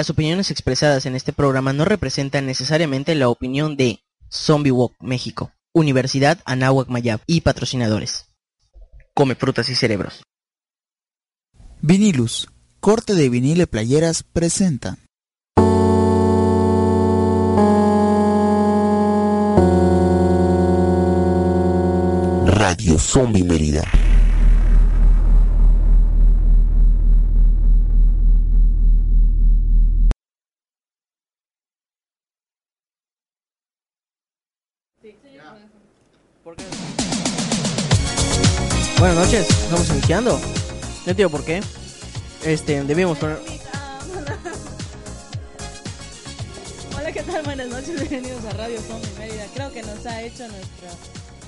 Las opiniones expresadas en este programa no representan necesariamente la opinión de Zombie Walk México, Universidad Anáhuac Mayab y patrocinadores. Come frutas y cerebros. Vinilus, corte de vinile playeras presenta. Radio Zombie Mérida. Buenas noches, estamos iniciando. No entiendo por qué. Este, debíamos poner. Hola, ¿qué tal? Buenas noches, bienvenidos a Radio Zombie Mérida. Creo que nos ha hecho nuestra...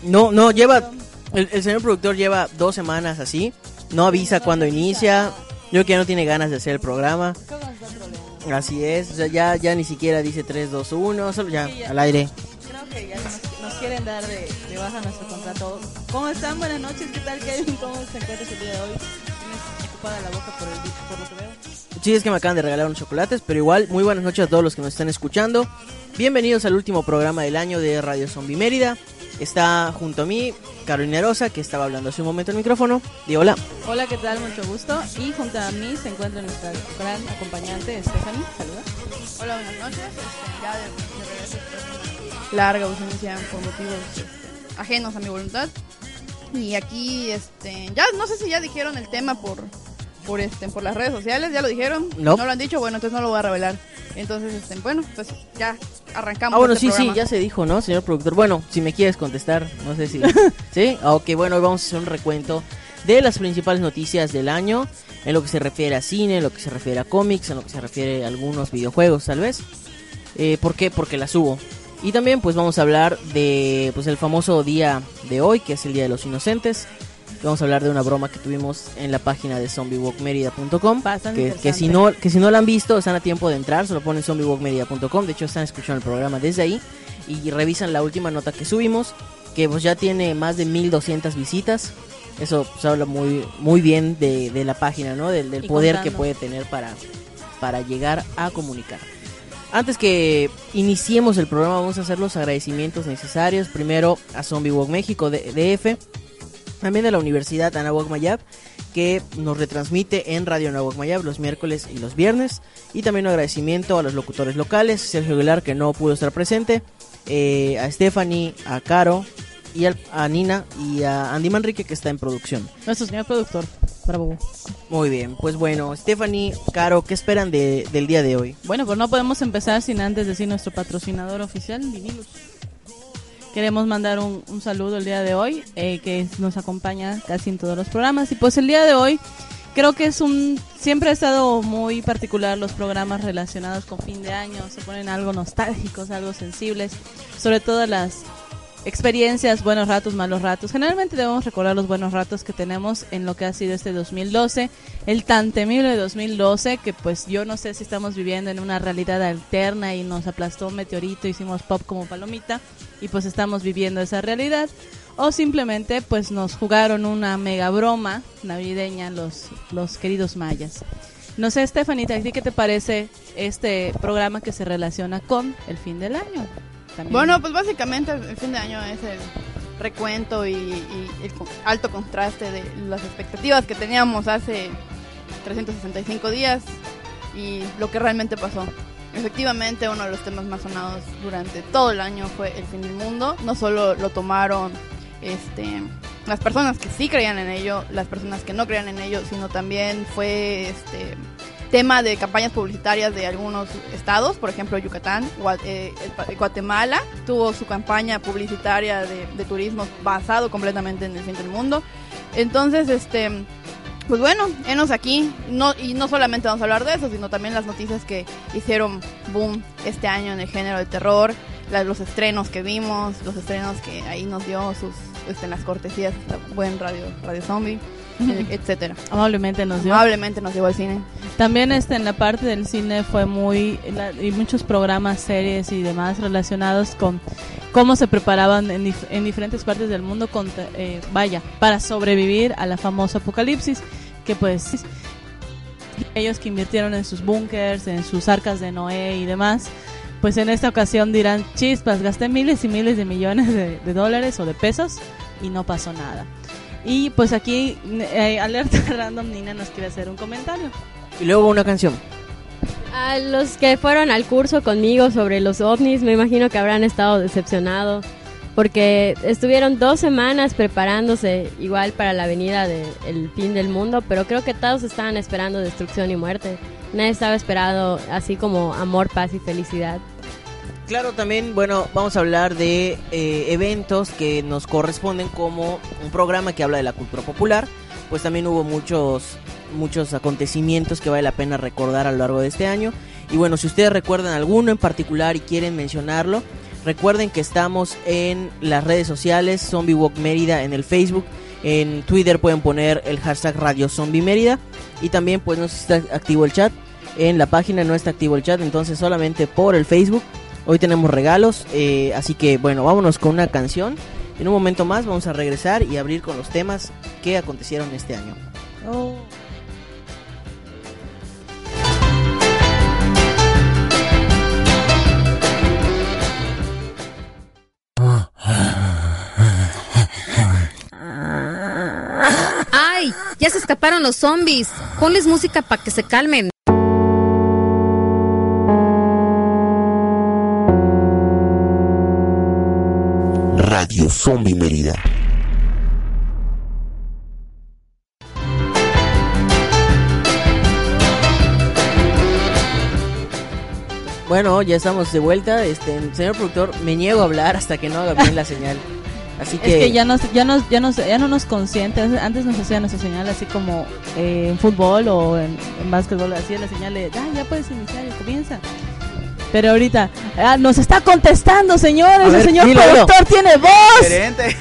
No, no, lleva. El, el señor productor lleva dos semanas así. No avisa cuando inicia. Yo creo que ya no tiene ganas de hacer el programa. ¿Cómo está troleando? Así es, o sea, ya, ya ni siquiera dice 3, 2, 1, solo ya, Sí, ya. al aire. Creo que ya nos, nos quieren dar de, de baja nuestro contrato. ¿Cómo están? Buenas noches, ¿qué tal, Kevin? ¿Cómo se encuentras el día de hoy? ¿Tienes ocupada la boca por, el, por lo que veo? Sí, es que me acaban de regalar unos chocolates, pero igual, muy buenas noches a todos los que nos están escuchando. Bienvenidos al último programa del año de Radio Zombie Mérida. Está junto a mí Carolina Rosa, que estaba hablando hace un momento en el micrófono. Di hola. Hola, ¿qué tal? Mucho gusto. Y junto a mí se encuentra nuestra gran acompañante, Stephanie. Saluda. Hola, buenas noches. Este, ya de, de larga ausencia por motivos este, ajenos a mi voluntad. Y aquí, este, ya no sé si ya dijeron el tema por por este por las redes sociales, ya lo dijeron. No. lo han dicho, bueno, entonces no lo voy a revelar. Entonces, este, bueno, pues ya arrancamos. Ah, bueno, este sí, sí, ya se dijo, ¿no, señor productor? Bueno, si me quieres contestar, no sé si... ¿Sí? Ah, Ok, bueno, hoy vamos a hacer un recuento de las principales noticias del año en lo que se refiere a cine, en lo que se refiere a cómics, en lo que se refiere a algunos videojuegos, tal vez. Eh, ¿Por qué? Porque las hubo. Y también pues vamos a hablar de pues el famoso día de hoy, que es el Día de los Inocentes. Vamos a hablar de una broma que tuvimos en la página de zombiewalkmedia.com. Que, que si no que si no la han visto, están a tiempo de entrar, solo ponen zombiewalkmedia.com. De hecho, están escuchando el programa desde ahí y revisan la última nota que subimos, que pues ya tiene más de 1200 visitas. Eso pues, habla muy muy bien de, de la página, ¿no? Del, poder contando. que puede tener para para llegar a comunicar. Antes que iniciemos el programa, vamos a hacer los agradecimientos necesarios. Primero a Zombie Walk México DF, también de la Universidad Anahuac Mayab, que nos retransmite en Radio Anahuac Mayab los miércoles y los viernes. Y también un agradecimiento a los locutores locales, Sergio Aguilar, que no pudo estar presente, eh, a Stephanie, a Caro, y al- a Nina y a Andy Manrique, que está en producción. Nuestro señor productor. Bravo. Muy bien, pues bueno, Stephanie, Caro, ¿qué esperan de- del día de hoy? Bueno, pues no podemos empezar sin antes decir nuestro patrocinador oficial, Vinilus. Queremos mandar un, un saludo el día de hoy, eh, que nos acompaña casi en todos los programas. Y pues el día de hoy creo que es un... Siempre ha estado muy particular los programas relacionados con fin de año. Se ponen algo nostálgicos, algo sensibles. Sobre todo las experiencias, buenos ratos, malos ratos. Generalmente debemos recordar los buenos ratos que tenemos en lo que ha sido este 2012, el tan temible 2012, que pues yo no sé si estamos viviendo en una realidad alterna y nos aplastó un meteorito, hicimos pop como palomita y pues estamos viviendo esa realidad. O simplemente pues nos jugaron una mega broma navideña los, los queridos mayas. No sé, Stephanie, ¿a ti qué te parece este programa que se relaciona con el fin del año? Bueno, pues básicamente el, fin de año es el recuento y, y el alto contraste de las expectativas que teníamos hace 365 días y lo que realmente pasó. Efectivamente, uno de los temas más sonados durante todo el año fue el fin del mundo. No solo lo tomaron este, las personas que sí creían en ello, las personas que no creían en ello, sino también fue este, tema de campañas publicitarias de algunos estados, por ejemplo Yucatán, eh, Guatemala tuvo su campaña publicitaria de, de turismo basado completamente en el fin del mundo. Entonces, este, Pues bueno, enos aquí. No, y no solamente vamos a hablar de eso, sino también las noticias que hicieron boom este año en el género de terror, la- los estrenos que vimos, los estrenos que ahí nos dio sus este, las cortesías, buen radio, radio zombie, etcétera. Amablemente nos dio. Amablemente nos llevó al cine. También este, en la parte del cine fue muy... la- y muchos programas, series y demás relacionados con cómo se preparaban en, dif- en diferentes partes del mundo, contra- eh, vaya, para sobrevivir a la famosa apocalipsis, que pues ellos que invirtieron en sus búnkers, en sus arcas de Noé y demás, pues en esta ocasión dirán, chispas, gasté miles y miles de millones de, de dólares o de pesos y no pasó nada. Y pues aquí, eh, alerta random, Nina nos quiere hacer un comentario. Y luego una canción. A los que fueron al curso conmigo sobre los ovnis, me imagino que habrán estado decepcionados porque estuvieron dos semanas preparándose igual para la venida del fin del mundo, pero creo que todos estaban esperando destrucción y muerte. Nadie estaba esperando así como amor, paz y felicidad. Claro, también, bueno, vamos a hablar de eh, eventos que nos corresponden como un programa que habla de la cultura popular. Pues también hubo muchos, muchos acontecimientos que vale la pena recordar a lo largo de este año. Y bueno, si ustedes recuerdan alguno en particular y quieren mencionarlo, recuerden que estamos en las redes sociales, Zombie Walk Mérida en el Facebook. En Twitter pueden poner el hashtag Radio Zombie Mérida. Y también pues no está activo el chat. En la página no está activo el chat, entonces solamente por el Facebook. Hoy tenemos regalos, eh, así que bueno, vámonos con una canción. En un momento más vamos a regresar y abrir con los temas que acontecieron este año. ¡Ay! Ya se escaparon los zombies. Ponles música para que se calmen. Radio Zombie Mérida. Bueno, ya estamos de vuelta. Este, señor productor, me niego a hablar hasta que no haga bien la señal. Así Es que, que ya, nos, ya, nos, ya, nos, ya no nos consiente. Antes nos hacían nuestra señal así como eh, en fútbol o en, en básquetbol. Hacía la señal de, ah, ya puedes iniciar y comienza. Pero ahorita, ah, nos está contestando, señores. Ver, el señor dilo, productor tiene voz. Diferente.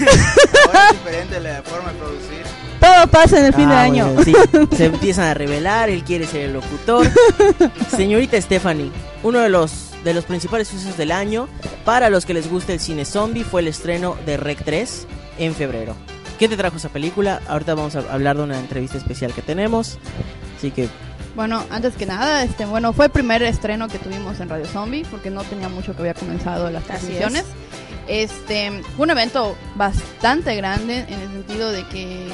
Ahora es diferente la forma de producir. Todo pasa en el fin de Ah, año. sí, se empiezan a revelar, él quiere ser el locutor. Señorita Stephanie, uno de los de los principales sucesos del año para los que les gusta el cine zombie fue el estreno de Rec 3 en febrero. ¿Qué te trajo esa película? Ahorita vamos a hablar de una entrevista especial que tenemos. Así que Bueno, antes que nada, este, bueno, fue el primer estreno que tuvimos en Radio Zombie, porque no tenía mucho que había comenzado las transmisiones. Este, fue un evento bastante grande en el sentido de que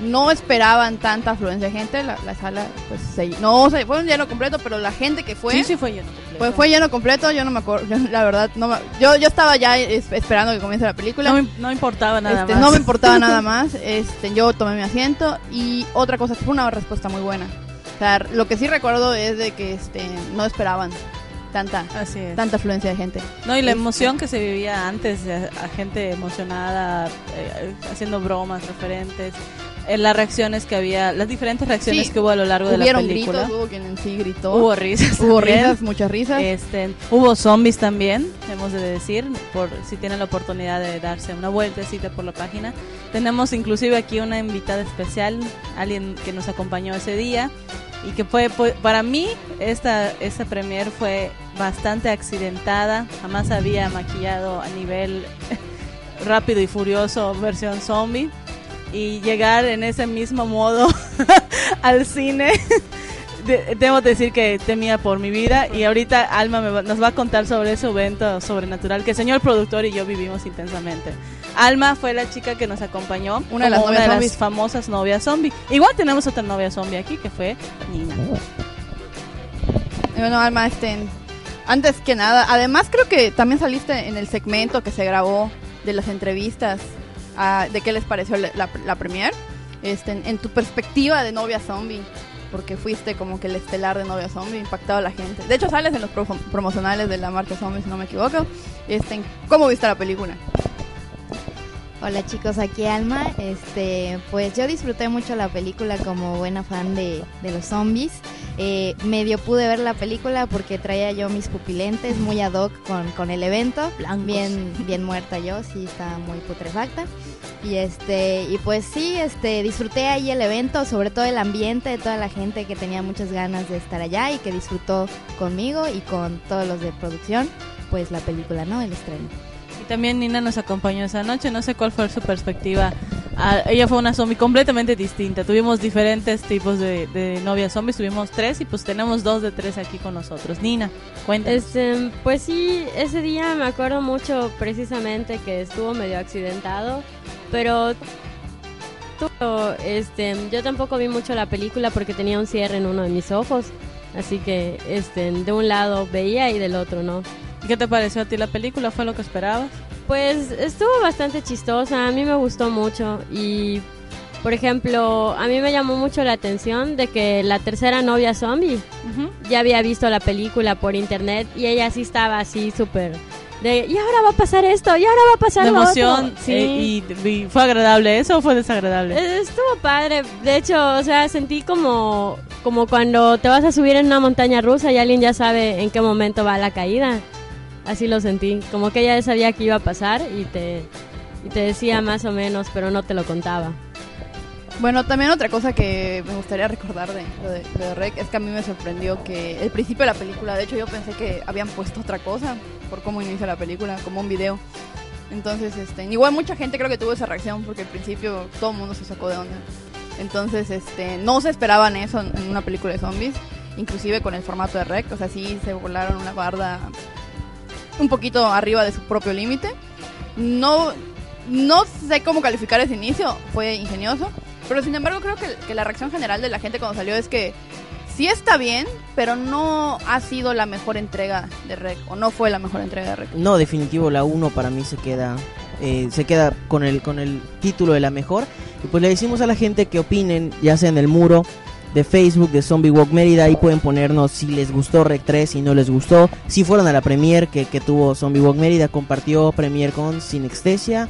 no esperaban tanta afluencia de gente. La, la sala, pues, se, no, se, fue un lleno completo, pero la gente que fue, Sí, sí fue lleno completo. pues, fue lleno completo. Yo no me acuerdo, yo, la verdad, no me- yo, yo estaba ya es- esperando que comience la película. no, me- no importaba nada Este, más. No me importaba nada más. Este, yo tomé mi asiento y otra cosa que fue una respuesta muy buena. Sea, lo que sí recuerdo es de que este, no esperaban tanta Así es. tanta afluencia de gente. No, y la emoción que se vivía antes, de a gente emocionada, eh, haciendo bromas referentes, eh, las reacciones que había, las diferentes reacciones Sí, que hubo a lo largo de la Hubieron película. gritos, hubo quien en sí gritó. Hubo risas. Hubo también. risas, muchas risas. Este, hubo zombies también, hemos de decir, por si tienen la oportunidad de darse una vueltecita por la página. Tenemos inclusive aquí una invitada especial, alguien que nos acompañó ese día y que fue pues, para mí esta esta premier fue bastante accidentada, jamás había maquillado a nivel rápido y furioso versión zombie. Y llegar en ese mismo modo al cine de- debo decir que temía por mi vida. Y ahorita Alma me va- nos va a contar sobre ese evento sobrenatural que el señor productor y yo vivimos intensamente. Alma fue la chica que nos acompañó, Una de las una de las famosas novias zombie. Igual tenemos otra novia zombie aquí que fue Nina. Bueno, Alma, este, antes que nada, además creo que también saliste en el segmento que se grabó de las entrevistas ah, de qué les pareció la, la, la premier, este, en, en tu perspectiva de novia zombie, porque fuiste como que el estelar de novia zombie, impactado a la gente. De hecho, sales en los pro- promocionales de la marca zombie, si no me equivoco. Este, ¿Cómo viste la película? Hola chicos, aquí Alma. Este, pues yo disfruté mucho la película como buena fan de, de los zombies. Eh, medio pude ver la película porque traía yo mis pupilentes muy ad hoc con, con el evento. Bien, bien muerta yo, sí, estaba muy putrefacta. Y este, y pues sí, este, disfruté ahí el evento, sobre todo el ambiente de toda la gente que tenía muchas ganas de estar allá y que disfrutó conmigo y con todos los de producción, pues la película, ¿no? El estreno. También Nina nos acompañó esa noche, no sé cuál fue su perspectiva. Ah, ella fue una zombie completamente distinta. Tuvimos diferentes tipos de, de novias zombies, tuvimos tres y pues tenemos dos de tres aquí con nosotros. Nina, cuéntanos. Este, pues sí, ese día me acuerdo mucho precisamente que estuvo medio accidentado, pero este, yo tampoco vi mucho la película porque tenía un cierre en uno de mis ojos, así que este, de un lado veía y del otro no. ¿Y ¿Qué te pareció a ti la película? ¿Fue lo que esperabas? Pues estuvo bastante chistosa, a mí me gustó mucho y por ejemplo, a mí me llamó mucho la atención de que la tercera novia zombie ya había visto la película por internet y ella sí estaba así súper de y ahora va a pasar esto y ahora va a pasar La emoción otro". Sí. eh, y, y fue agradable eso o fue desagradable. Eh, Estuvo padre, de hecho, o sea, sentí como como cuando te vas a subir en una montaña rusa y alguien ya sabe en qué momento va la caída. Así lo sentí, como que ella ya sabía que iba a pasar y te y te decía más o menos, pero no te lo contaba. Bueno, también otra cosa que me gustaría recordar de, lo de, de Rec es que a mí me sorprendió que el principio de la película, de hecho yo pensé que habían puesto otra cosa por cómo inicia la película, como un video. Entonces, este, igual mucha gente creo que tuvo esa reacción porque al principio todo el mundo se sacó de onda. Entonces, este, no se esperaban eso en una película de zombies, inclusive con el formato de Rec, o sea, sí se volaron una barda un poquito arriba de su propio límite. No, no sé cómo calificar ese inicio, fue ingenioso. Pero sin embargo creo que, la reacción general de la gente cuando salió es que sí está bien, pero no ha sido la mejor entrega de Rec, o no fue la mejor entrega de Rec. No, definitivo, la 1 para mí se queda eh, se queda con el con el título de la mejor. Y pues le decimos a la gente que opinen, ya sea en el muro de Facebook de Zombie Walk Mérida, ahí pueden ponernos si les gustó Rec 3, si no les gustó, si fueron a la premier que, que tuvo Zombie Walk Mérida, compartió premier con Sinextesia,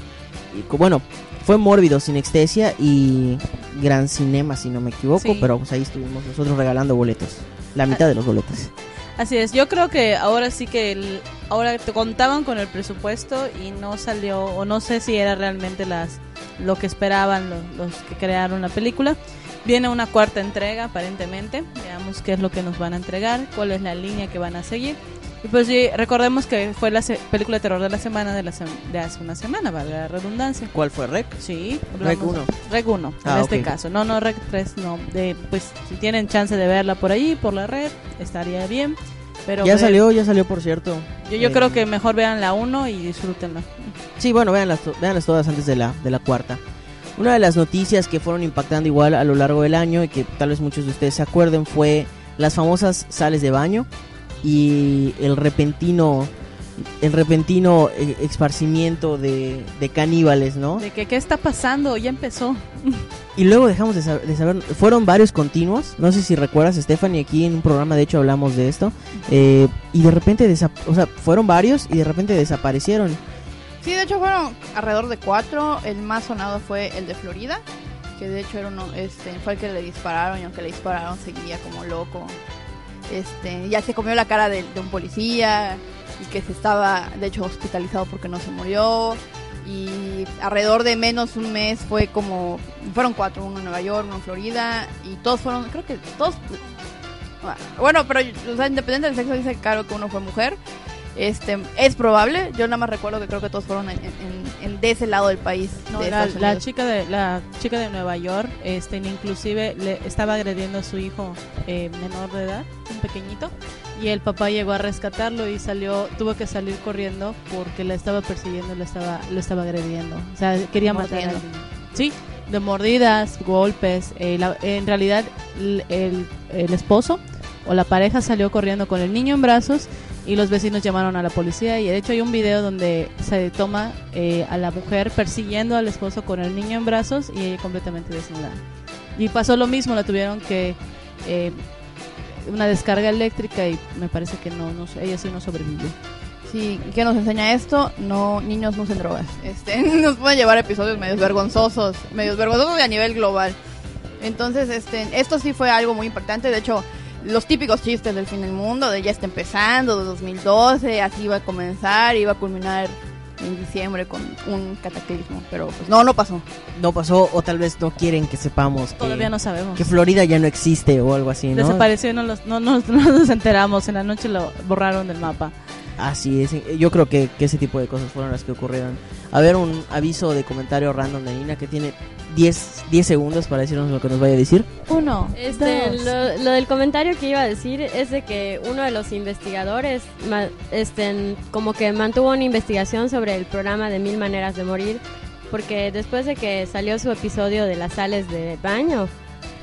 y bueno, fue Mórbido Sinextesia y Gran Cinema si no me equivoco, Sí. pero pues ahí estuvimos nosotros regalando boletos, la mitad de los boletos. Así es, yo creo que ahora sí que el- ahora te contaban con el presupuesto y no salió, o no sé si era realmente las lo que esperaban los, los que crearon la película. Viene una cuarta entrega aparentemente, veamos qué es lo que nos van a entregar, cuál es la línea que van a seguir. Y pues sí, recordemos que fue la película de terror de la semana de, la sem- de hace una semana, valga la redundancia. ¿Cuál fue Rec? Sí, Rec hablamos- 1. Rec 1, en Ah, este ok. caso. No, no, Rec 3, no. De, pues si tienen chance de verla por ahí, por la red, estaría bien. Pero ya ver- salió, ya salió por cierto. Yo, yo Eh, creo que mejor vean la 1 y disfrútenla. Sí, bueno, véanlas, to- véanlas todas antes de la, de la cuarta. Una de las noticias que fueron impactando igual a lo largo del año y que tal vez muchos de ustedes se acuerden fue las famosas sales de baño y el repentino el repentino eh, esparcimiento de, de caníbales, ¿no? De que qué está pasando, ya empezó. Y luego dejamos de, sab- de saber, fueron varios continuos, no sé si recuerdas Stephanie, aquí en un programa de hecho hablamos de esto, eh, y de repente, o sea, fueron varios y de repente desaparecieron. Sí, de hecho fueron alrededor de cuatro. El más sonado fue el de Florida, que de hecho era uno, este, fue el que le dispararon y aunque le dispararon seguía como loco. Este, ya se comió la cara de, un policía y que se estaba, de hecho, hospitalizado porque no se murió. Y alrededor de menos un mes fue como, fueron cuatro, uno en Nueva York, uno en Florida y todos fueron, creo que todos, bueno, pero o sea, independiente del sexo dice claro que uno fue mujer. Este, es probable, yo nada más recuerdo que creo que todos fueron en, en- en- de ese lado del país. No, de la, chica de la chica de Nueva York, este, inclusive le estaba agrediendo a su hijo eh, menor de edad, un pequeñito, y el papá llegó a rescatarlo y salió, tuvo que salir corriendo porque la estaba persiguiendo, le estaba, lo estaba agrediendo, o sea, quería matar Mordiendo. niño. Sí, de mordidas, golpes. eh, la- en realidad, el, el- el esposo o la pareja salió corriendo con el niño en brazos y los vecinos llamaron a la policía. Y de hecho, hay un video donde se toma eh, a la mujer persiguiendo al esposo con el niño en brazos y ella completamente desnuda. Y pasó lo mismo, la tuvieron que. eh, una descarga eléctrica y me parece que no, no ella sí no sobrevivió. Sí, ¿y qué nos enseña esto? No, niños no usen drogas. Este, nos pueden llevar episodios medios vergonzosos, medios vergonzosos y a nivel global. Entonces, este, esto sí fue algo muy importante. De hecho, los típicos chistes del fin del mundo, de ya está empezando, de 2012, así iba a comenzar, iba a culminar en diciembre con un cataclismo. Pero pues no, no pasó. No pasó o tal vez no quieren que sepamos que, Todavía no sabemos. que Florida ya no existe o algo así, ¿no? Desapareció y no, los- no, nos- no nos enteramos. En la noche lo borraron del mapa. Así es, yo creo que, que ese tipo de cosas fueron las que ocurrieron. A ver, un aviso de comentario random de Nina que tiene 10, 10 segundos para decirnos lo que nos vaya a decir. Uno. Este, dos. lo, lo del comentario que iba a decir es de que uno de los investigadores este, como que mantuvo una investigación sobre el programa de Mil Maneras de Morir, porque después de que salió su episodio de las sales de baño,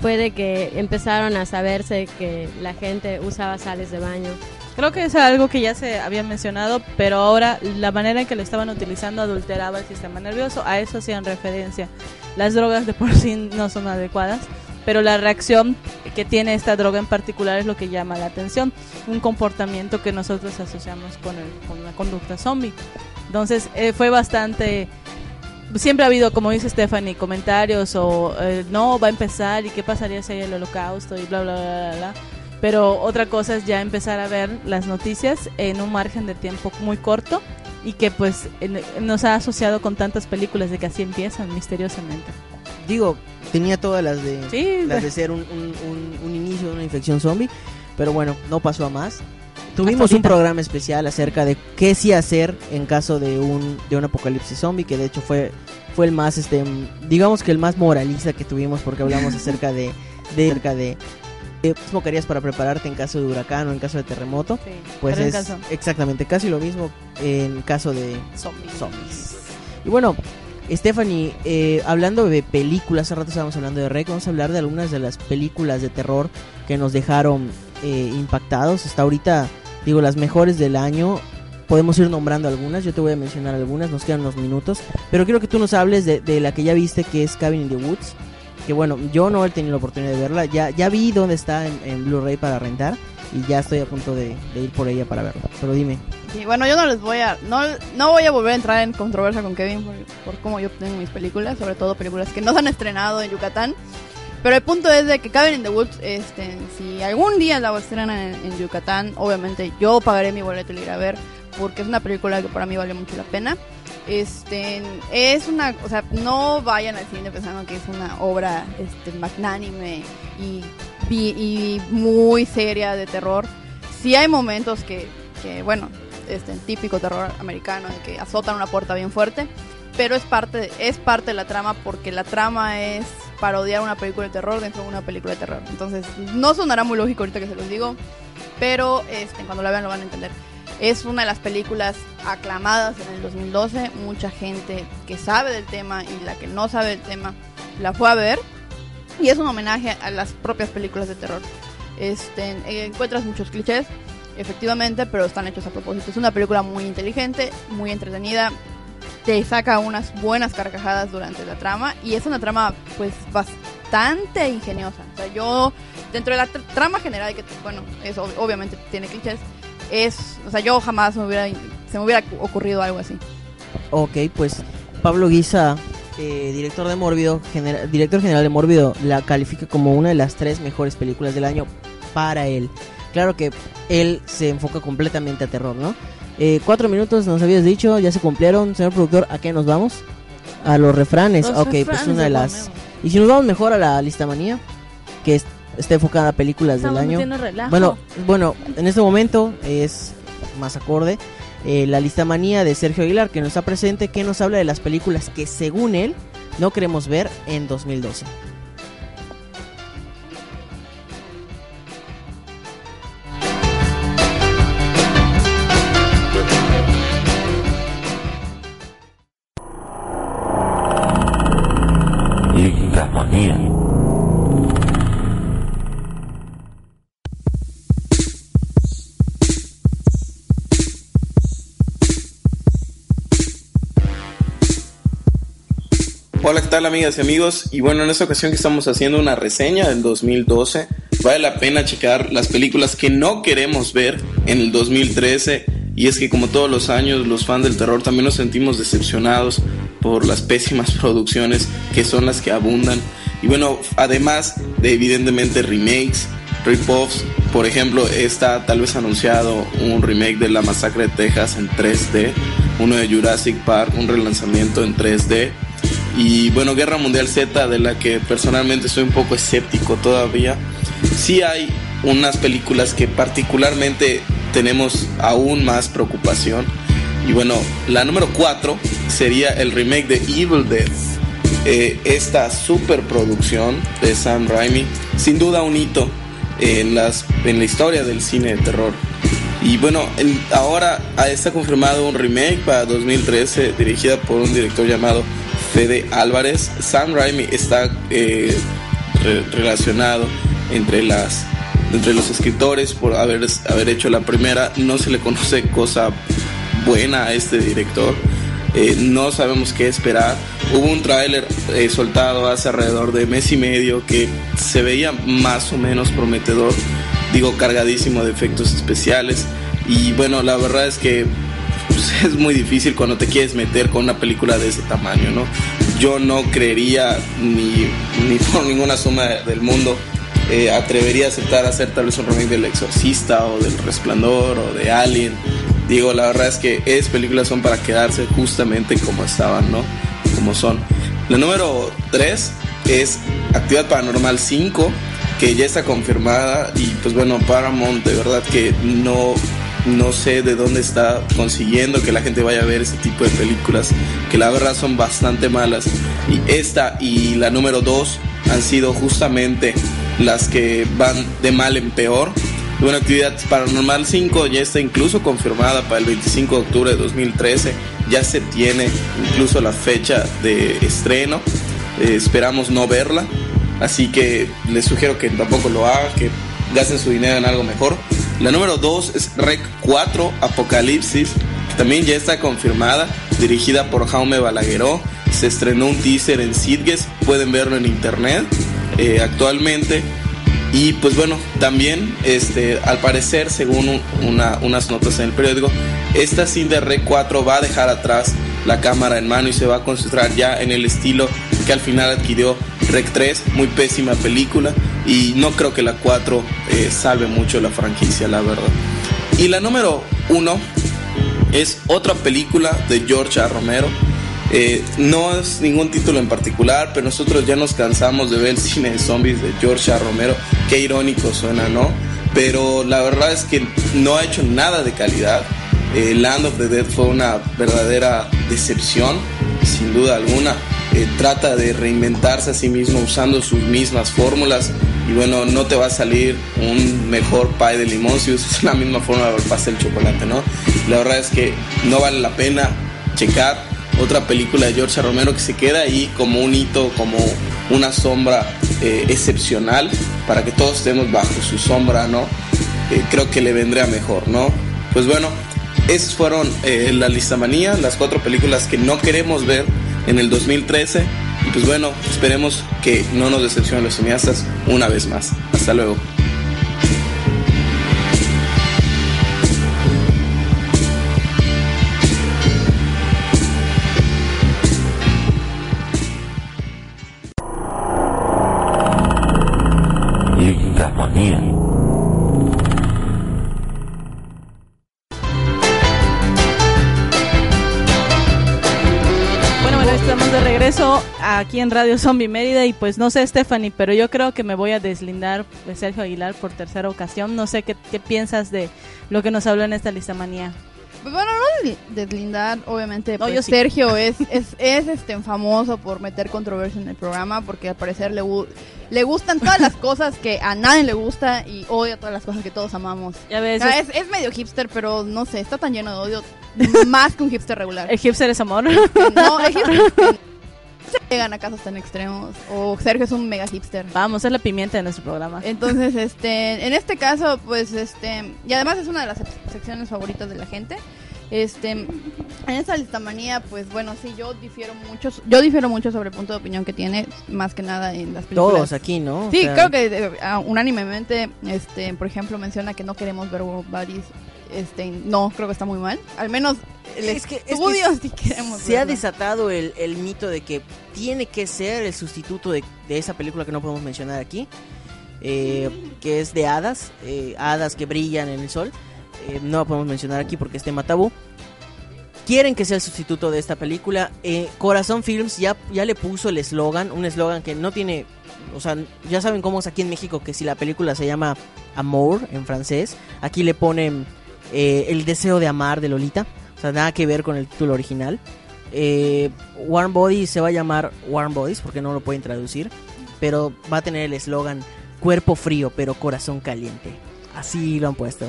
fue de que empezaron a saberse que la gente usaba sales de baño. Creo que es algo que ya se había mencionado, pero ahora la manera en que lo estaban utilizando adulteraba el sistema nervioso. A eso hacían referencia. Las drogas de por sí no son adecuadas, pero la reacción que tiene esta droga en particular es lo que llama la atención. Un comportamiento que nosotros asociamos con, el- con la conducta zombie. Entonces eh, fue bastante... Siempre ha habido, como dice Stephanie, comentarios o eh, no, va a empezar y qué pasaría si hay el holocausto y bla, bla, bla, bla, bla. Pero otra cosa es ya empezar a ver las noticias en un margen de tiempo muy corto y que pues nos ha asociado con tantas películas de que así empiezan misteriosamente. Digo, tenía todas las de, Sí, las de- ser un, un- un- un inicio de una infección zombie, pero bueno, no pasó a más. Tuvimos un programa especial acerca de qué sí hacer en caso de un, de un apocalipsis zombie, que de hecho fue, fue el más, este, digamos que el más moralista que tuvimos porque hablamos acerca de, de, acerca de mismo que harías para prepararte en caso de huracán o en caso de terremoto. Sí, Pues es caso- exactamente casi lo mismo en caso de Zombies. zombies. Y bueno, Stephanie, eh, hablando de películas, hace rato estábamos hablando de Rec, vamos a hablar de algunas de las películas de terror que nos dejaron eh, impactados. Hasta ahorita, digo, las mejores del año. Podemos ir nombrando algunas, yo te voy a mencionar algunas, nos quedan unos minutos. Pero quiero que tú nos hables de, de la que ya viste, que es Cabin in the Woods. Que bueno, yo no he tenido la oportunidad de verla. Ya, ya vi dónde está en, en Blu-ray para rentar. Y ya estoy a punto de, de ir por ella para verla. Pero dime. Bueno, yo no les voy a, no, no voy a volver a entrar en controversia con Kevin por, por cómo yo obtengo mis películas, sobre todo películas que no se han estrenado en Yucatán. Pero el punto es de que Cabin in the Woods, este, si algún día la estrenan en, en Yucatán, obviamente yo pagaré mi boleto y la iré a ver, porque es una película que para mí vale mucho la pena. Este, es una, o sea, no vayan al cine pensando que es una obra este, magnánime y, muy seria de terror. Sí hay momentos que, que bueno, este típico terror americano, de que azotan una puerta bien fuerte, pero es parte, de- es parte de la trama porque la trama es parodiar una película de terror dentro de una película de terror. Entonces, no sonará muy lógico ahorita que se los digo, pero este, cuando la vean lo van a entender. Es una de las películas aclamadas en el 2012. Mucha gente que sabe del tema y la que no sabe del tema la fue a ver. Y es un homenaje a las propias películas de terror. Este, encuentras muchos clichés, efectivamente, pero están hechos a propósito. Es una película muy inteligente, muy entretenida. Te saca unas buenas carcajadas durante la trama. Y es una trama, pues, bastante ingeniosa. O sea, yo, dentro de la tr- trama general, que, bueno, eso obviamente tiene clichés, es, o sea, yo jamás me hubiera, se me hubiera ocurrido algo así. Ok, pues Pablo Guisa, eh, director de Mórbido, genera- director general de Mórbido, la califica como una de las tres mejores películas del año para él. Claro que él se enfoca completamente a terror, ¿no? Eh, cuatro minutos nos habías dicho, ya se cumplieron. Señor productor, ¿a qué nos vamos? A los refranes. Los ok, pues refranes una de las... Y si nos vamos mejor a la lista manía, que es- está enfocada a películas Estamos del año. relajo. Bueno, bueno, en este momento es más acorde eh, la lista manía de Sergio Aguilar que nos está presente, que nos habla de las películas que según él no queremos ver en 2012. Listamanía. Hola, tal amigas y amigos? Y bueno, en esta ocasión que estamos haciendo una reseña del 2012, vale la pena checar las películas que no queremos ver en el 2013. Y es que como todos los años, los fans del terror también nos sentimos decepcionados por las pésimas producciones que son las que abundan. Y bueno, además de evidentemente remakes, rip-offs, por ejemplo, está tal vez anunciado un remake de La Masacre de Texas en 3D, uno de Jurassic Park, un relanzamiento en 3D. Y bueno, Guerra Mundial Z, de la que personalmente soy un poco escéptico todavía. Sí hay unas películas que particularmente tenemos aún más preocupación. Y bueno, la número 4 sería el remake de Evil Dead. Eh, esta superproducción de Sam Raimi, sin duda un hito en, las, en la historia del cine de terror. Y bueno, ahora está confirmado un remake para 2013 dirigida por un director llamado Fede Álvarez. Sam Raimi está eh, relacionado entre las entre los escritores por haber, haber hecho la primera. No se le conoce cosa buena a este director. Eh, no sabemos qué esperar. Hubo un tráiler eh, soltado hace alrededor de mes y medio que se veía más o menos prometedor, digo cargadísimo de efectos especiales. Y bueno, la verdad es que pues, es muy difícil cuando te quieres meter con una película de ese tamaño, ¿no? Yo no creería ni, ni por ninguna suma del mundo eh, atrevería a aceptar hacer tal vez un remake del Exorcista o del Resplandor o de Alien. Digo, la verdad es que esas películas son para quedarse justamente como estaban, ¿no? Como son. La número 3 es Actividad Paranormal 5, que ya está confirmada y pues bueno, Paramount de verdad que no no sé de dónde está consiguiendo que la gente vaya a ver ese tipo de películas, que la verdad son bastante malas. Y esta y la número 2 han sido justamente las que van de mal en peor. Buena Actividad Paranormal 5 ya está incluso confirmada para el 25 de octubre de 2013. Ya se tiene incluso la fecha de estreno. Eh, esperamos no verla. Así que les sugiero que tampoco lo hagan, que gasten su dinero en algo mejor. La número 2 es Rec 4 Apocalipsis, que también ya está confirmada, dirigida por Jaume Balagueró. Se estrenó un teaser en Sitges, pueden verlo en internet eh, actualmente. Y pues bueno, también este, al parecer, según unas notas en el periódico, esta Cinder Rec 4 va a dejar atrás la cámara en mano y se va a concentrar ya en el estilo que al final adquirió Rec 3, muy pésima película y no creo que la 4 eh, salve mucho la franquicia, la verdad. Y la número 1 es otra película de George A. Romero. Eh, no es ningún título en particular, pero nosotros ya nos cansamos de ver el cine de zombies de George A. Romero. Qué irónico suena, ¿no? Pero la verdad es que no ha hecho nada de calidad. Eh, Land of the Dead fue una verdadera decepción, sin duda alguna. Eh, trata de reinventarse a sí mismo usando sus mismas fórmulas y bueno, no te va a salir un mejor pie de limón si usas la misma forma de pastel de chocolate, ¿no? La verdad es que no vale la pena checar otra película de George Romero que se queda ahí como un hito, como una sombra eh, excepcional para que todos estemos bajo su sombra, ¿no? creo que le vendría mejor, ¿no? Pues bueno, esas fueron eh, la lista manía, las cuatro películas que no queremos ver en el 2013. Y pues bueno, esperemos que no nos decepcionen los cineastas una vez más. Hasta luego. Aquí en Radio Zombie Mérida y pues no sé Stephanie, pero yo creo que me voy a deslindar de Sergio Aguilar por tercera ocasión. No sé qué, qué piensas de lo que nos habló en esta lista manía. Pues bueno, no deslindar, obviamente, pues Sergio es, es, es este famoso por meter controversia en el programa porque al parecer le, le gustan todas las cosas que a nadie le gusta y odia todas las cosas que todos amamos. Ya ves. es, es medio hipster, pero no sé, está tan lleno de odio más que un hipster regular. ¿El hipster es amor? no, el hipster se llegan a casos tan extremos. O Sergio es un mega hipster. Vamos, es la pimienta de nuestro programa. Entonces, este, en este caso, pues, este, y además es una de las secciones favoritas de la gente. Este, en esta listamanía, pues bueno, sí, yo difiero mucho, yo difiero mucho sobre el punto de opinión que tiene, más que nada en las películas. Todos aquí, ¿no? Sí, creo que uh, unánimemente, este, por ejemplo, menciona que no queremos ver bodies este, no, creo que está muy mal. Al menos el Es que- es que estudio sí queremos Se ha desatado el, el mito de que tiene que ser el sustituto de, de esa película que no podemos mencionar aquí, eh, que es de hadas, eh, hadas que brillan en el sol. Eh, no la podemos mencionar aquí porque es tema tabú. Quieren que sea el sustituto de esta película. Eh, Corazón Films ya, ya le puso el eslogan, un eslogan que no tiene... O sea, ya saben cómo es aquí en México que si la película se llama Amor en francés, aquí le ponen eh, El deseo de amar de Lolita. O sea, nada que ver con el título original. Eh, Warm Bodies se va a llamar Warm Bodies porque no lo pueden traducir. Pero va a tener el eslogan Cuerpo frío pero corazón caliente. Así lo han puesto.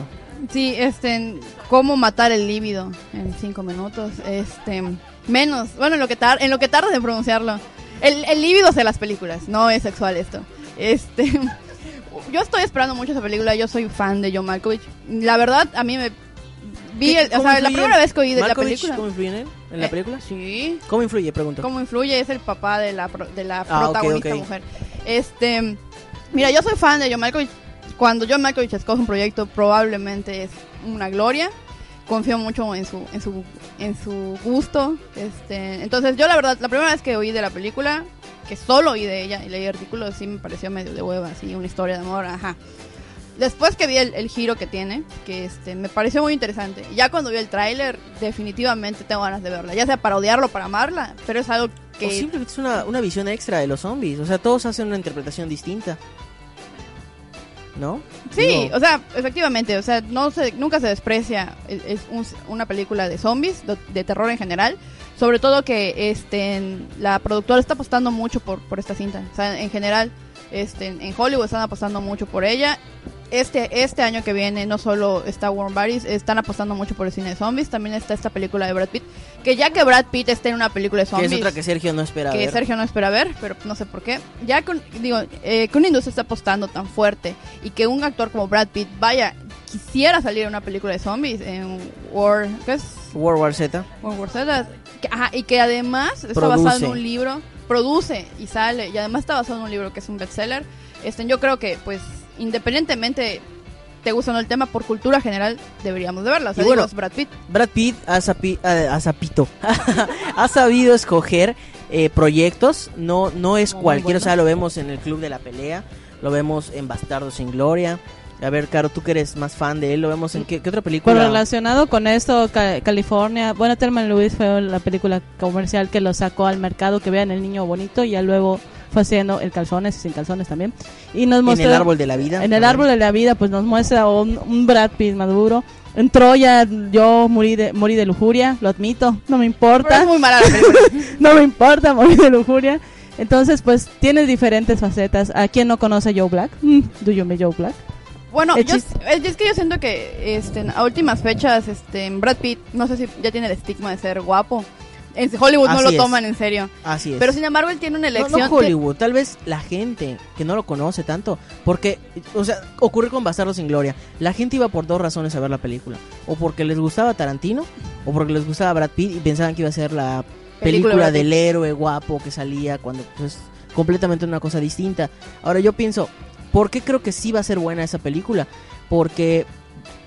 Sí, este, cómo matar el líbido en cinco minutos, este, menos, bueno, en lo que tar en lo que tardas en pronunciarlo. El, el líbido es de las películas, no es sexual esto. Este, yo estoy esperando mucho esa película, yo soy fan de John Malkovich. La verdad, a mí me vi, el- o ¿Cómo sea, la primera vez que oí de la película. ¿Cómo influye en él? ¿En la Eh, película? Sí. ¿Cómo influye? Pregunto. cómo influye es el papá de la, pro- de la Ah, protagonista mujer. Este, mira, yo soy fan de John Malkovich. Cuando John Malkovich escoge un proyecto, probablemente es una gloria. Confío mucho en su, en su, en su gusto. Este, entonces, yo la verdad, la primera vez que oí de la película, que solo oí de ella y leí artículos, sí me pareció medio de hueva, así, una historia de amor, ajá. Después que vi el, el giro que tiene, que este me pareció muy interesante. Ya cuando vi el tráiler, definitivamente tengo ganas de verla. Ya sea para odiarlo o para amarla, pero es algo O que... simplemente es una, una visión extra de los zombies. O sea, todos hacen una interpretación distinta. ¿No? Sí, o sea, efectivamente, o sea, no se, nunca se desprecia es, es un- una película de zombies, de, de terror en general, sobre todo que este la productora está apostando mucho por, por esta cinta, o sea, en general, este en Hollywood están apostando mucho por ella. Este este año que viene no solo está Warm Bodies, están apostando mucho por el cine de zombies, también está esta película de Brad Pitt, que ya que Brad Pitt esté en una película de que zombies, es otra que Sergio no espera que ver. Sergio no espera ver, pero no sé por qué. Ya con, digo, eh, que una industria está apostando tan fuerte y que un actor como Brad Pitt vaya, quisiera salir en una película de zombies, en War, ¿qué es? World War Z. World War Z, que- ajá, y que además está Produce. basado en un libro, produce y sale, y además está basado en un libro que es un bestseller. Este, yo creo que, pues, independientemente te gusta o no el tema, por cultura general deberíamos de verla. O sea, bueno, digo, es Brad Pitt. Brad Pitt ha, sapi- ha- ha sapito. ha sabido escoger eh, proyectos. No, no es Muy cualquier. O sea, lo vemos en el Club de la Pelea. Lo vemos en Bastardos sin Gloria. A ver, Caro, tú que eres más fan de él, lo vemos en qué, qué otra Pues película. relacionado con esto, Ca- California, bueno, Thelma Lewis fue la película comercial que lo sacó al mercado, que vean el niño bonito, y ya luego fue haciendo el calzones y sin calzones también. Y nos en mostró, el árbol de la vida. En el árbol de la vida, pues nos muestra un, un Brad Pitt maduro. En Troya yo morí de, morí de lujuria, lo admito, no me Pero importa. es muy mala la película. no me importa morir de lujuria. Entonces, pues tiene diferentes facetas. ¿A quién no conoce Joe Black? Mm, ¿Do you me Joe Black? Bueno, yo, chiste- es, que yo siento que este, a últimas fechas, este, Brad Pitt, no sé si ya tiene el estigma de ser guapo. En Hollywood no lo es. toman en serio. Así es. Pero sin embargo, él tiene una No, elección. no Hollywood, tal vez la gente que no lo conoce tanto, porque, o sea, ocurrió con Bastardos sin Gloria. La gente iba por dos razones a ver la película, o porque les gustaba Tarantino, o porque les gustaba Brad Pitt y pensaban que iba a ser la Película película, del héroe guapo que salía cuando pues completamente una cosa distinta. Ahora yo pienso, ¿por qué creo que sí va a ser buena esa película? Porque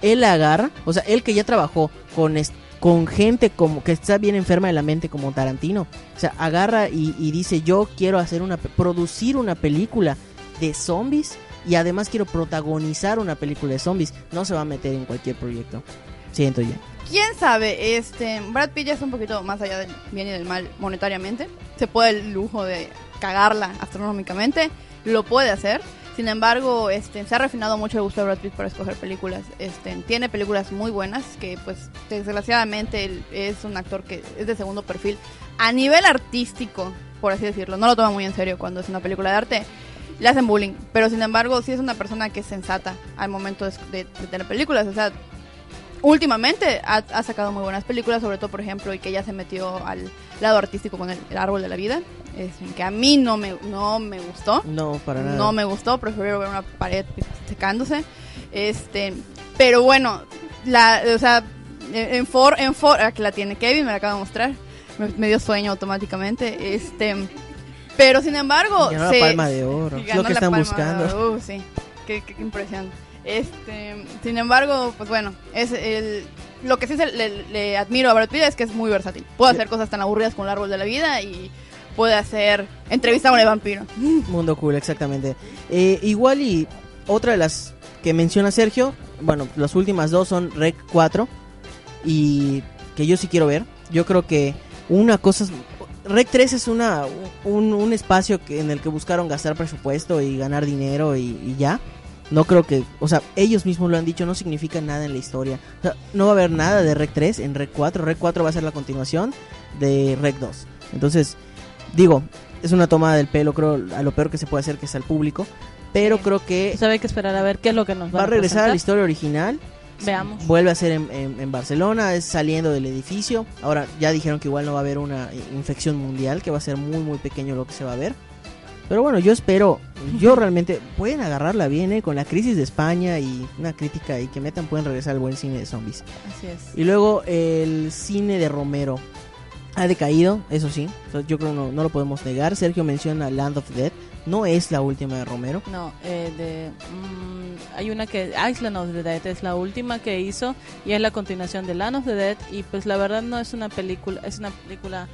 él agarra, o sea, él que ya trabajó con con gente como que está bien enferma de la mente como Tarantino, o sea, agarra y, dice, "Yo quiero hacer una producir una película de zombies y además quiero protagonizar una película de zombies." No se va a meter en cualquier proyecto. Siento yo. ¿Quién sabe? Este, Brad Pitt ya es un poquito más allá del bien y del mal monetariamente. Se puede el lujo de cagarla astronómicamente. Lo puede hacer. Sin embargo, este, se ha refinado mucho el gusto de Brad Pitt para escoger películas. Este, tiene películas muy buenas que, pues, desgraciadamente es un actor que es de segundo perfil. A nivel artístico, por así decirlo, no lo toma muy en serio cuando es una película de arte. Le hacen bullying, pero sin embargo sí es una persona que es sensata al momento de, tener películas. O sea, últimamente ha, sacado muy buenas películas, sobre todo, por ejemplo, y que ya se metió al lado artístico con el árbol de la vida, es, que a mí no me, no me gustó. No, para nada. No me gustó, prefiero ver una pared secándose. Este, pero bueno, la, o sea, en for, en for, aquí la tiene Kevin, me la acaba de mostrar. Me, me dio sueño automáticamente. Este, pero sin embargo, Ganó la Palma de Oro, es lo que están buscando. Uh, sí, qué, qué- qué impresión. Este, sin embargo, pues bueno, es el, lo que sí se le, le admiro a Brad Pitt es que es muy versátil. Puede hacer cosas tan aburridas como el árbol de la vida y puede hacer entrevista con el vampiro. Mundo cool, exactamente. Eh, igual y otra de las que menciona Sergio, bueno, las últimas dos son Rec 4 y que yo sí quiero ver. Yo creo que una cosa es... Rec 3 es una, un, espacio que, en el que buscaron gastar presupuesto y ganar dinero y, y ya. No creo que, o sea, ellos mismos lo han dicho, no significa nada en la historia. O sea, no va a haber nada de Rec 3 en Rec 4. Rec 4 va a ser la continuación de Rec 2. Entonces, digo, es una toma del pelo, creo, a lo peor que se puede hacer que es al público. Pero creo que Pues hay que esperar a ver qué es lo que nos va a regresar a la historia original. Veamos. Vuelve a ser en, en- en Barcelona, es saliendo del edificio. Ahora ya dijeron que igual no va a haber una infección mundial, que va a ser muy muy pequeño lo que se va a ver. Pero bueno, yo espero, yo realmente pueden agarrarla bien eh, con la crisis de España y una crítica y que metan pueden regresar al buen cine de zombies. Así es. Y luego el cine de Romero ha decaído, eso sí, yo creo no, no lo podemos negar. Sergio menciona Land of Dead, no es la última de Romero. No, eh, de, mm, hay una que Island of the Dead es la última que hizo y es la continuación de Land of the Dead y pues la verdad no es una película, es una película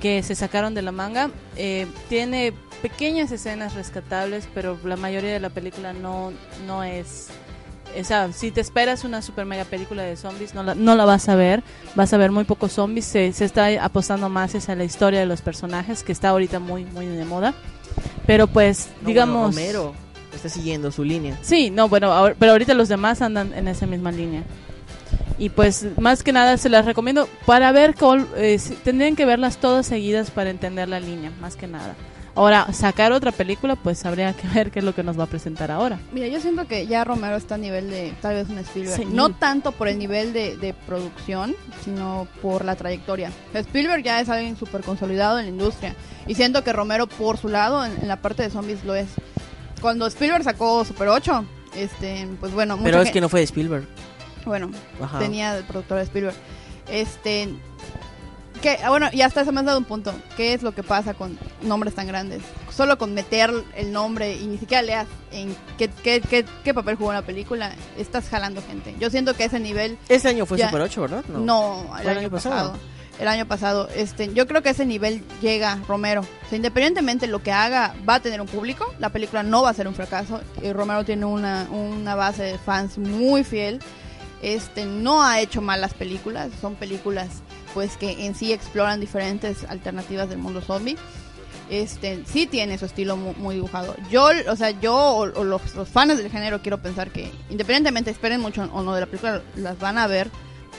que se sacaron de la manga. Eh, tiene pequeñas escenas rescatables, pero la mayoría de la película no, no es... O sea, si te esperas una super mega película de zombies, no la, no la vas a ver. Vas a ver muy pocos zombies. Se, se está apostando más es a la historia de los personajes, que está ahorita muy, muy de moda. Pero pues, No, digamos... bueno, Romero está siguiendo su línea. Sí, no, bueno, ahor- pero ahorita los demás andan en esa misma línea. Y pues más que nada se las recomiendo para ver, eh, tendrían que verlas todas seguidas para entender la línea, más que nada. Ahora, sacar otra película, pues habría que ver qué es lo que nos va a presentar ahora. Mira, yo siento que ya Romero está a nivel de tal vez un Spielberg. Señor. No tanto por el nivel de, de producción, sino por la trayectoria. Spielberg ya es alguien súper consolidado en la industria. Y siento que Romero, por su lado, en, en la parte de zombies, lo es. Cuando Spielberg sacó Super 8, este, pues bueno, Pero es que no fue de Spielberg. Bueno, Ajá. tenía de productor de Spielberg. Este. Que, ah, bueno, y hasta se me has dado un punto. ¿Qué es lo que pasa con nombres tan grandes? Solo con meter el nombre y ni siquiera leas en qué, qué, qué, qué papel jugó en la película, estás jalando gente. Yo siento que ese nivel. Este año fue ya- Super 8, ¿verdad? No, el, ¿Fue año, pasado. El año pasado. Este, yo creo que ese nivel llega Romero. O sea, independientemente de lo que haga, va a tener un público. La película no va a ser un fracaso. Y Romero tiene una, una base de fans muy fiel. Este, no ha hecho malas películas. Son películas pues que en sí exploran diferentes alternativas del mundo zombie. Este, sí tiene su estilo mu- muy, dibujado. Yo, o sea, yo o, los, fans del género quiero pensar que independientemente esperen mucho o no de la película, las van a ver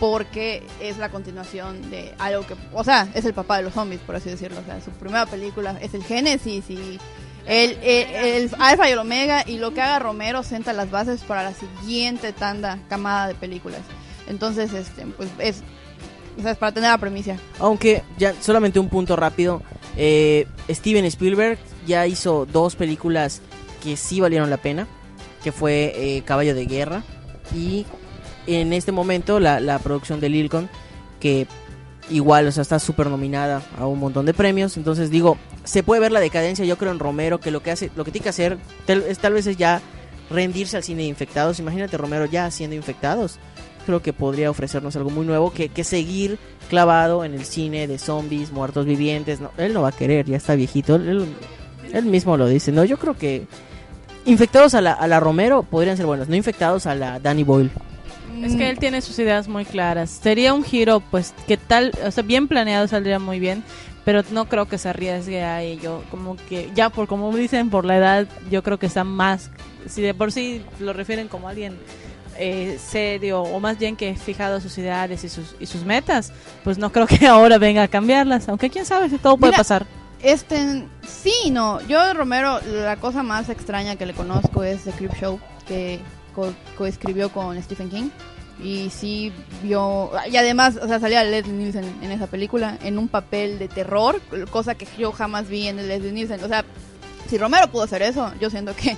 porque es la continuación de algo que, o sea, es el papá de los zombies, por así decirlo. O sea, su primera película es el Génesis y el Alfa y el Omega y lo que haga Romero senta las bases para la siguiente tanda, camada de películas. Entonces, este, pues es, o sea, es para tener la premisa. Aunque, ya solamente un punto rápido. eh, Steven Spielberg ya hizo dos películas que sí valieron la pena. Que fue eh, Caballo de Guerra. Y en este momento la, la producción de Lilcon. Que igual, o sea, está súper nominada a un montón de premios. Entonces digo, se puede ver la decadencia, yo creo, en Romero. Que lo que hace, lo que tiene que hacer, es, tal vez es ya rendirse al cine de infectados. Imagínate Romero ya haciendo infectados. Creo que podría ofrecernos algo muy nuevo que, que seguir clavado en el cine de zombies, muertos vivientes. No, él no va a querer, ya está viejito. Él, él mismo lo dice. No, yo creo que infectados a la, a la Romero podrían ser buenos, no infectados a la Danny Boyle. Es que él tiene sus ideas muy claras. Sería un giro, pues, que tal, o sea, bien planeado saldría muy bien, pero no creo que se arriesgue a ello. Como que, ya por como dicen, por la edad, yo creo que está más, si de por sí lo refieren como alguien eh, serio, o más bien que fijado sus ideales y sus, y sus metas, pues no creo que ahora venga a cambiarlas. Aunque quién sabe si todo puede Mira, pasar. Este, sí, y no. Yo de Romero, la cosa más extraña que le conozco es The Creep Show, que co- coescribió con Stephen King. Y sí vio. Y además, o sea, salía Leslie Nielsen en esa película, en un papel de terror, cosa que yo jamás vi en Leslie Nielsen. O sea, si Romero pudo hacer eso, yo siento que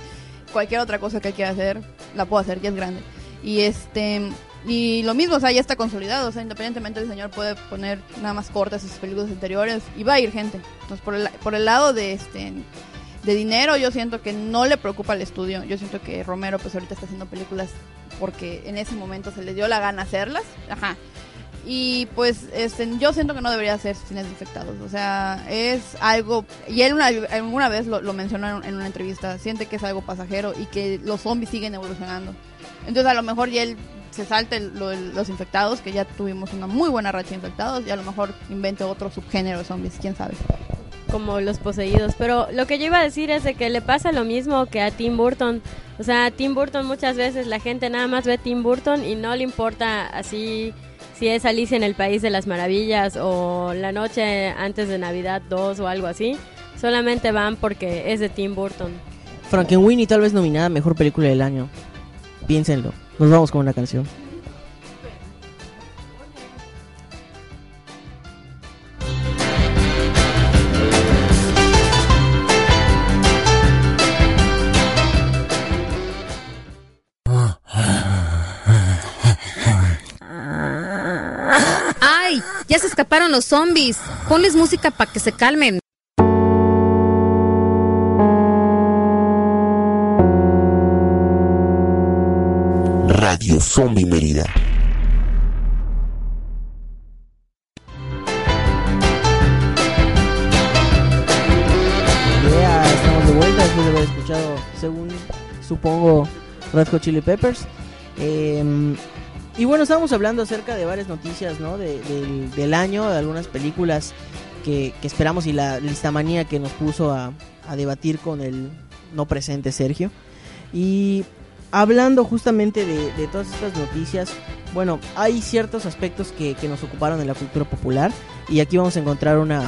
cualquier otra cosa que él quiera hacer, la puedo hacer, ya es grande. Y este. Y lo mismo, o sea, ya está consolidado. O sea, independientemente el señor puede poner nada más cortas sus películas anteriores y va a ir gente. Entonces, por el, por el lado de este de dinero yo siento que no le preocupa al estudio. Yo siento que Romero pues ahorita está haciendo películas porque en ese momento se le dio la gana hacerlas. Ajá. Y pues este, yo siento que no debería ser cines infectados. O sea, es algo... Y él una, alguna vez lo, lo mencionó en, en una entrevista. Siente que es algo pasajero y que los zombies siguen evolucionando. Entonces a lo mejor ya él se salte lo de los infectados, que ya tuvimos una muy buena racha de infectados, y a lo mejor invente otro subgénero de zombies, quién sabe. como los poseídos. Pero lo que yo iba a decir es de que le pasa lo mismo que a Tim Burton. O sea, a Tim Burton muchas veces la gente nada más ve Tim Burton y no le importa así si es Alicia en el País de las Maravillas o La Noche antes de Navidad 2 o algo así. Solamente van porque es de Tim Burton. Frankenweenie tal vez nominada Mejor Película del Año. Piénsenlo. Nos vamos con una canción. ¡Ay! Ya se escaparon los zombies. Ponles música para que se calmen. Radio Zombie Mérida. Estamos de vuelta después de haber escuchado, según supongo, Red Hot Chili Peppers. Eh, y bueno, estábamos hablando acerca de varias noticias, ¿no? De- del, año, de algunas películas que, que esperamos y la listamanía que nos puso a, a debatir con el no presente Sergio. Y hablando justamente de, de todas estas noticias, bueno, hay ciertos aspectos que, que nos ocuparon en la cultura popular y aquí vamos a encontrar una,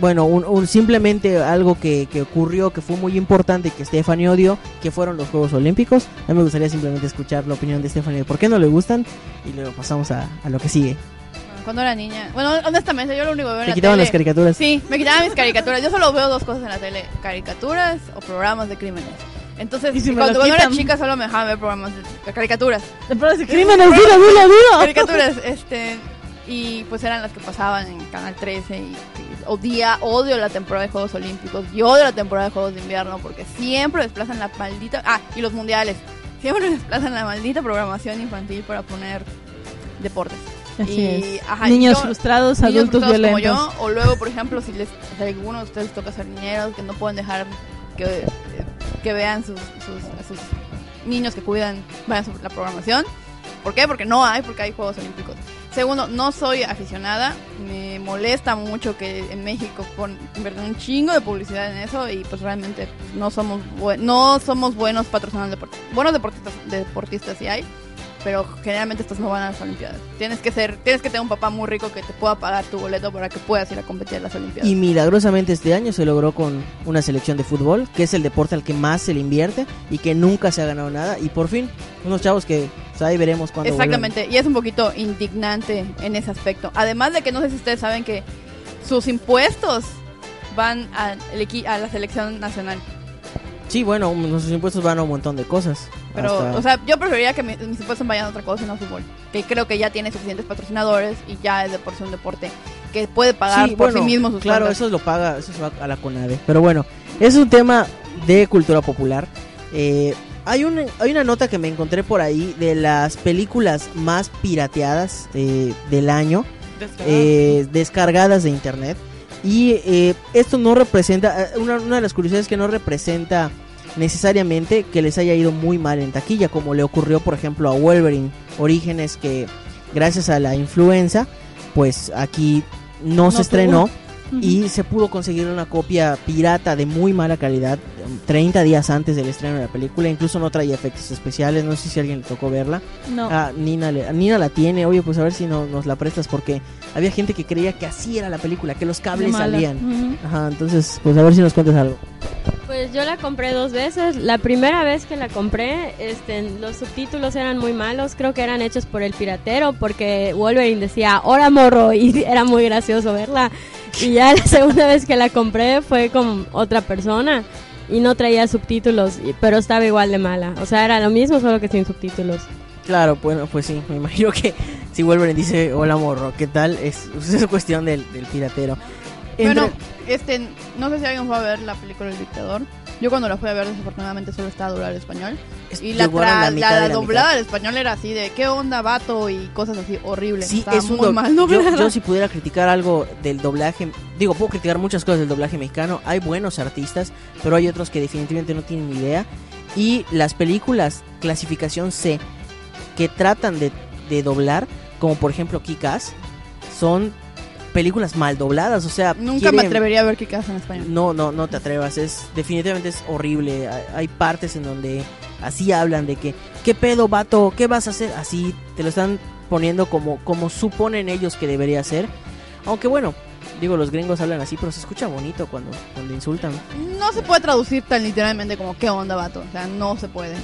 bueno, un, un- simplemente algo que, que ocurrió que fue muy importante que Stephanie odió, que fueron los Juegos Olímpicos. A mí me gustaría simplemente escuchar la opinión de Stephanie de por qué no le gustan y luego pasamos a, a lo que sigue. Cuando era niña. Bueno, honestamente, yo lo único que veo en ¿Te la quitaban las caricaturas? Sí, me quitaban mis caricaturas. Yo solo veo dos cosas en la tele: caricaturas o programas de crímenes. Entonces, Y si me cuando, cuando era chica solo me dejaban ver programas de caricaturas. De programas de crímenes, dilo, dilo, dilo. Caricaturas, este. Y pues eran las que pasaban en Canal 13. Y, y odia, odio la temporada de Juegos Olímpicos. Y odio la temporada de Juegos de Invierno porque siempre desplazan la maldita. Ah, y los mundiales. Siempre desplazan la maldita programación infantil para poner deportes. Así Y, es. ajá, niños yo- frustrados, niños adultos frustrados violentos. Como yo, o luego, por ejemplo, si, les, a alguno de ustedes toca ser niñeros, que no pueden dejar que, que vean sus, sus, sus niños que cuidan, vean su- la programación. ¿Por qué? Porque no hay, porque hay Juegos Olímpicos. Segundo, no soy aficionada, me molesta mucho que en México invierten un chingo de publicidad en eso y pues realmente no somos no somos buenos patrocinando deportes. Buenos deportistas, deportistas hay, pero generalmente estos no van a las Olimpiadas. Tienes que ser, tienes que tener un papá muy rico que te pueda pagar tu boleto para que puedas ir a competir en las Olimpiadas. Y milagrosamente este año se logró con una selección de fútbol, que es el deporte al que más se le invierte y que nunca se ha ganado nada. Y por fin, unos chavos que pues, ahí veremos cuando Exactamente, y es un poquito indignante en ese aspecto. Además de que no sé si ustedes saben que sus impuestos van a, a la selección nacional. Sí, bueno, nuestros impuestos van a un montón de cosas. Pero, Hasta- o sea, yo preferiría que mi- mis impuestos vayan a otra cosa y no a fútbol. Que creo que ya tiene suficientes patrocinadores y ya es de por sí un deporte que puede pagar Sí, por bueno, sí mismo sus Claro, eso lo paga, eso se va a la CONADE. Pero bueno, es un tema de cultura popular. Eh, hay, una, hay una nota que me encontré por ahí de las películas más pirateadas eh, del año, eh, descargadas de internet. Y eh, esto no representa, eh, una, una de las curiosidades es que no representa necesariamente que les haya ido muy mal en taquilla, como le ocurrió por ejemplo a Wolverine Orígenes, que gracias a la influenza, pues aquí no, No se estrenó tuvo. Y se pudo conseguir una copia pirata de muy mala calidad um, 30 días antes del estreno de la película, incluso no traía efectos especiales, no sé si a alguien le tocó verla. No. Ah, Nina, le- Nina la tiene, oye, pues a ver si no, nos la prestas porque había gente que creía que así era la película, que los cables salían. Ujú. Ajá, entonces, pues a ver si nos cuentas algo. Pues yo la compré dos veces. La primera vez que la compré, este, los subtítulos eran muy malos. Creo que eran hechos por el piratero, porque Wolverine decía "Hola morro" y era muy gracioso verla. Y ya la segunda vez que la compré fue con otra persona y no traía subtítulos, pero estaba igual de mala. O sea, era lo mismo, solo que sin subtítulos. Claro, bueno, pues sí, me imagino que si Wolverine dice hola morro, ¿qué tal? Es, es cuestión del, del piratero. Bueno, este, no sé si alguien fue a ver la película El Dictador. Yo cuando la fui a ver, desafortunadamente solo estaba doblada al español. Y la, la doblada al español era así de ¿qué onda, vato? Y cosas así horribles. Sí, Estaba es un muy mal yo, doblada. yo si pudiera criticar algo del doblaje, digo, puedo criticar muchas cosas del doblaje mexicano, hay buenos artistas, pero hay otros que definitivamente no tienen ni idea. Y las películas clasificación C que tratan de, de doblar, como por ejemplo Kick-Ass, son películas mal dobladas, o sea, Nunca me atrevería a ver qué casa en español. no, no, no te atrevas. Es definitivamente es horrible. Hay, partes en donde así hablan de que qué pedo, vato, qué vas a hacer. Así te lo están poniendo como como suponen ellos que debería ser. Aunque bueno, digo los gringos hablan así, pero se escucha bonito cuando cuando insultan. No se puede traducir tan literalmente como ¿qué onda, vato? O sea, no se puede. A-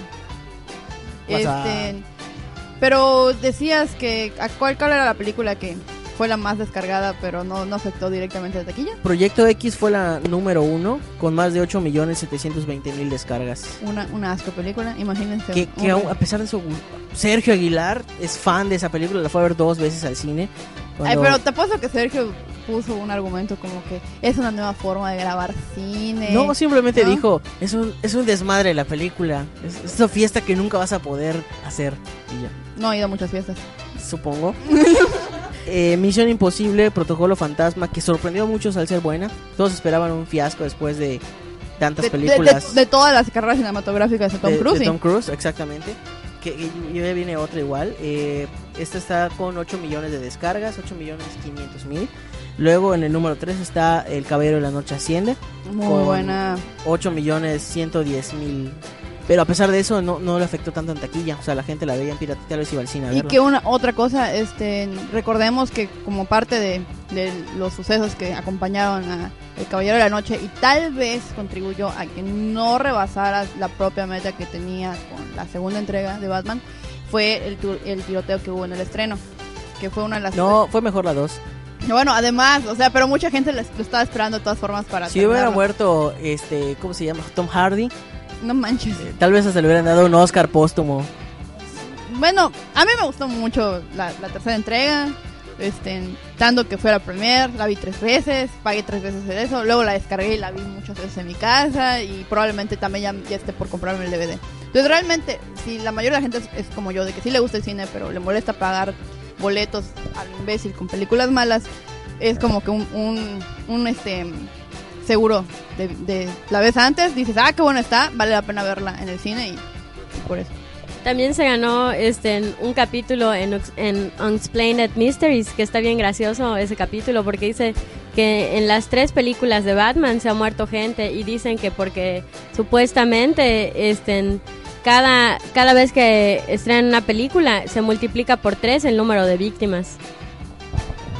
Este, pero decías que ¿a cuál, cuál era la película que fue la más descargada, pero no, no afectó directamente la taquilla? Proyecto X fue la número uno con más de 8 millones 720 mil descargas. Una, una asco película, imagínense. Que, que aún- a pesar de eso, Sergio Aguilar es fan de esa película, la fue a ver dos veces al cine. Ay, Cuando- pero te apuesto que Sergio puso un argumento como que es una nueva forma de grabar cine. No, simplemente ¿no? dijo, es un, es un desmadre la película. Es, es una fiesta que nunca vas a poder hacer. Y ya, No ha ido a muchas fiestas. supongo. Eh, Misión Imposible, Protocolo Fantasma, que sorprendió a muchos al ser buena. Todos esperaban un fiasco después de tantas De, de- películas. de- de todas las carreras cinematográficas de Tom Cruise. de. Tom Cruise, exactamente. Que, que ya viene otra igual. Eh, esta está con 8 millones de descargas, 8 millones 500 mil. Luego en el número 3 está El Caballero de la Noche Asciende. Muy con buena. 8 millones 110 mil. Pero a pesar de eso no, no le afectó tanto en taquilla. O sea, la gente la veía en pirata, tal vez iba al cine a Y que una otra cosa, este, recordemos que como parte de, de los sucesos que acompañaron a El Caballero de la Noche y tal vez contribuyó a que no rebasara la propia meta que tenía con la segunda entrega de Batman, fue el, tu- el tiroteo que hubo en el estreno, que fue una de las... No, fue mejor la 2. Bueno, además, o sea, pero mucha gente lo estaba esperando de todas formas para... Si hubiera muerto, este, ¿cómo se llama? Tom Hardy. No manches. Tal vez hasta le hubieran dado un Oscar póstumo. Bueno, a mí me gustó mucho la, la tercera entrega. Este, tanto que fue la premier, la vi tres veces, pagué tres veces de eso, luego la descargué y la vi muchas veces en mi casa y probablemente también ya, ya esté por comprarme el DVD. Entonces realmente, si la mayoría de la gente es, es como yo, de que sí le gusta el cine, pero le molesta pagar boletos al imbécil con películas malas, es como que un, un, un, este seguro de, la vez antes, dices, ah, qué bueno está, vale la pena verla en el cine y, y por eso. También se ganó este un capítulo en, en Unexplained Mysteries, que está bien gracioso ese capítulo porque dice que en las tres películas de Batman se ha muerto gente y dicen que porque supuestamente este, cada, cada vez que estrenan una película se multiplica por tres el número de víctimas.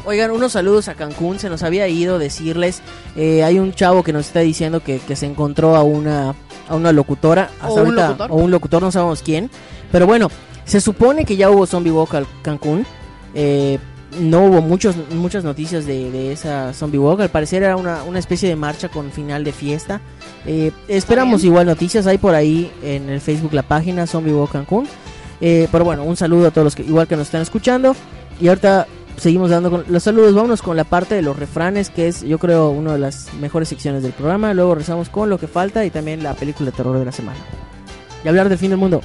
Oigan, unos saludos a Cancún. Se nos había ido decirles. eh, hay un chavo que nos está diciendo que, que se encontró a una, a una locutora. Hasta O un ahorita- locutor. O un locutor, no sabemos quién. Pero bueno, se supone que ya hubo Zombie Walk al Cancún. Eh, no hubo muchos, muchas noticias de, de esa Zombie Walk. Al parecer era una, una especie de marcha con final de fiesta. Eh, esperamos bien. igual noticias. Hay por ahí en el Facebook la página Zombie Walk Cancún. Eh, pero bueno, un saludo a todos los que igual que nos están escuchando. Y ahorita seguimos dando con los saludos. Vámonos con la parte de los refranes, que es yo creo una de las mejores secciones del programa. Luego rezamos con lo que falta y también la película de terror de la semana. Y hablar del fin del mundo.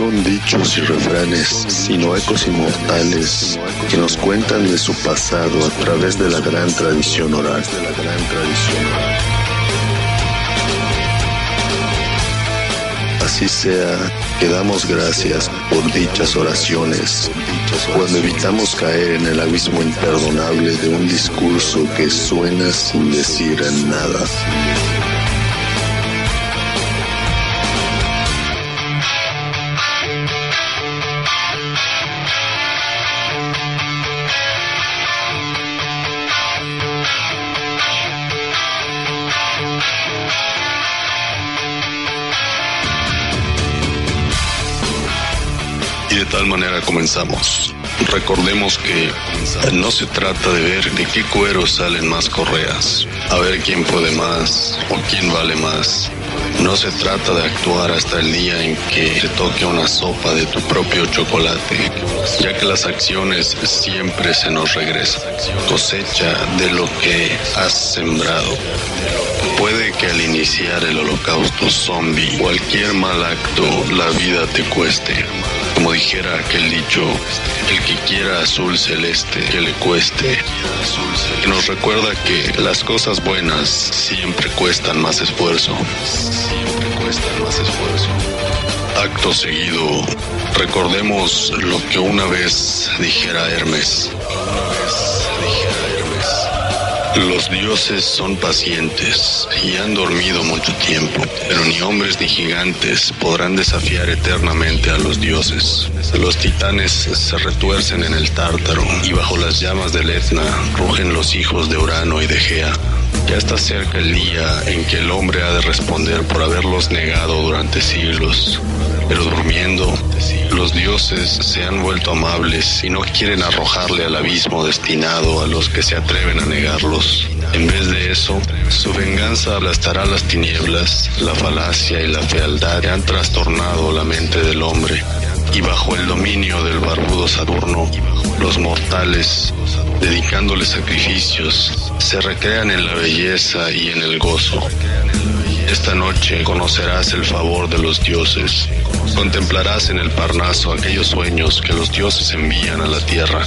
Son dichos y refranes, sino ecos inmortales que nos cuentan de su pasado a través de la gran tradición oral. Así sea, que damos gracias por dichas oraciones, cuando evitamos caer en el abismo imperdonable de un discurso que suena sin decir nada. Tal manera comenzamos. Recordemos que no se trata de ver de qué cuero salen más correas, a ver quién puede más o quién vale más. No se trata de actuar hasta el día en que te toque una sopa de tu propio chocolate, ya que las acciones siempre se nos regresan. Cosecha de lo que has sembrado. Puede que al iniciar el holocausto zombie, cualquier mal acto, la vida te cueste. Dijera aquel dicho, el que quiera azul celeste, que le cueste. Nos recuerda que las cosas buenas siempre cuestan más esfuerzo. Siempre cuestan más esfuerzo. Acto seguido, recordemos lo que. Una vez dijera Hermes. Los dioses son pacientes y han dormido mucho tiempo, pero ni hombres ni gigantes podrán desafiar eternamente a los dioses. Los titanes se retuercen en el tártaro y bajo las llamas del Etna rugen los hijos de Urano y de Gea. Ya está cerca el día en que el hombre ha de responder por haberlos negado durante siglos. Pero durmiendo, los dioses se han vuelto amables y no quieren arrojarle al abismo destinado a los que se atreven a negarlos. En vez de eso, su venganza aplastará las tinieblas, la falacia y la fealdad que han trastornado la mente del hombre. Y bajo el dominio del barbudo Saturno, los mortales, dedicándole sacrificios, se recrean en la belleza y en el gozo. Esta noche conocerás el favor de los dioses. Contemplarás en el Parnaso aquellos sueños que los dioses envían a la tierra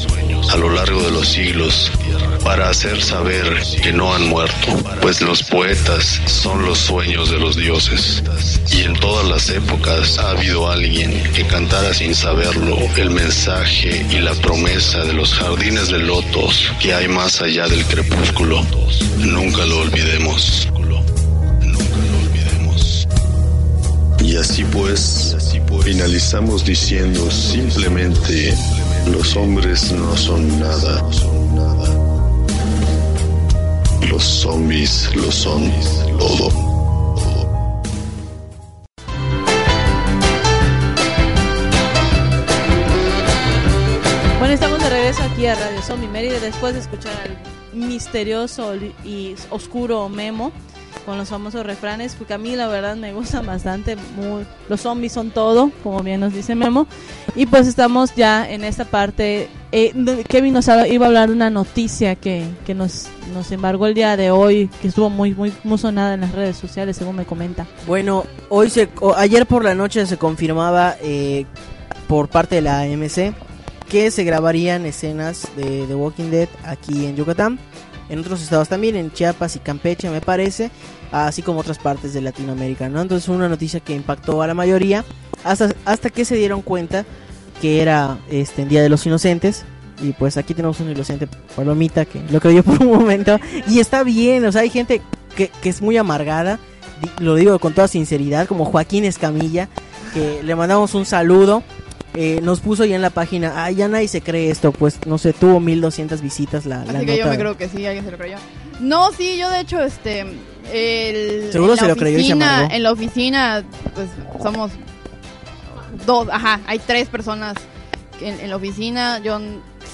a lo largo de los siglos para hacer saber que no han muerto, pues los poetas son los sueños de los dioses. Y en todas las épocas ha habido alguien que cantara sin saberlo el mensaje y la promesa de los jardines de lotos que hay más allá del crepúsculo. Nunca lo olvidemos. Y así pues, finalizamos diciendo simplemente, los hombres no son nada. Los zombies lo son todo. Bueno, estamos de regreso aquí a Radio Zombie Mérida después de escuchar al misterioso y oscuro Memo con los famosos refranes, porque a mí la verdad me gusta bastante. Los zombies son todo, como bien nos dice Memo. Y pues estamos ya en esta parte. Eh, Kevin nos iba a hablar de una noticia que, nos, nos embargó el día de hoy, que estuvo muy, muy, sonada en las redes sociales, según me comenta. Bueno, hoy se, ayer por la noche se confirmaba eh, por parte de la AMC que se grabarían escenas de The Walking Dead aquí en Yucatán en otros estados también, en Chiapas y Campeche me parece, así como otras partes de Latinoamérica, ¿no? Entonces una noticia que impactó a la mayoría hasta, hasta que se dieron cuenta que era este Día de los Inocentes. Y pues aquí tenemos un inocente palomita que lo creyó por un momento. Y está bien, o sea, hay gente que, que es muy amargada, lo digo con toda sinceridad, como Joaquín Escamilla, que le mandamos un saludo eh, nos puso ya en la página, ah, ya nadie se cree esto, pues no sé, tuvo 1200 visitas la, Así que yo me creo que sí, alguien se lo creyó. No, sí, yo de hecho, este, el, Seguro se lo creyó y se En la oficina, pues somos dos, ajá, hay tres personas en, en la oficina, yo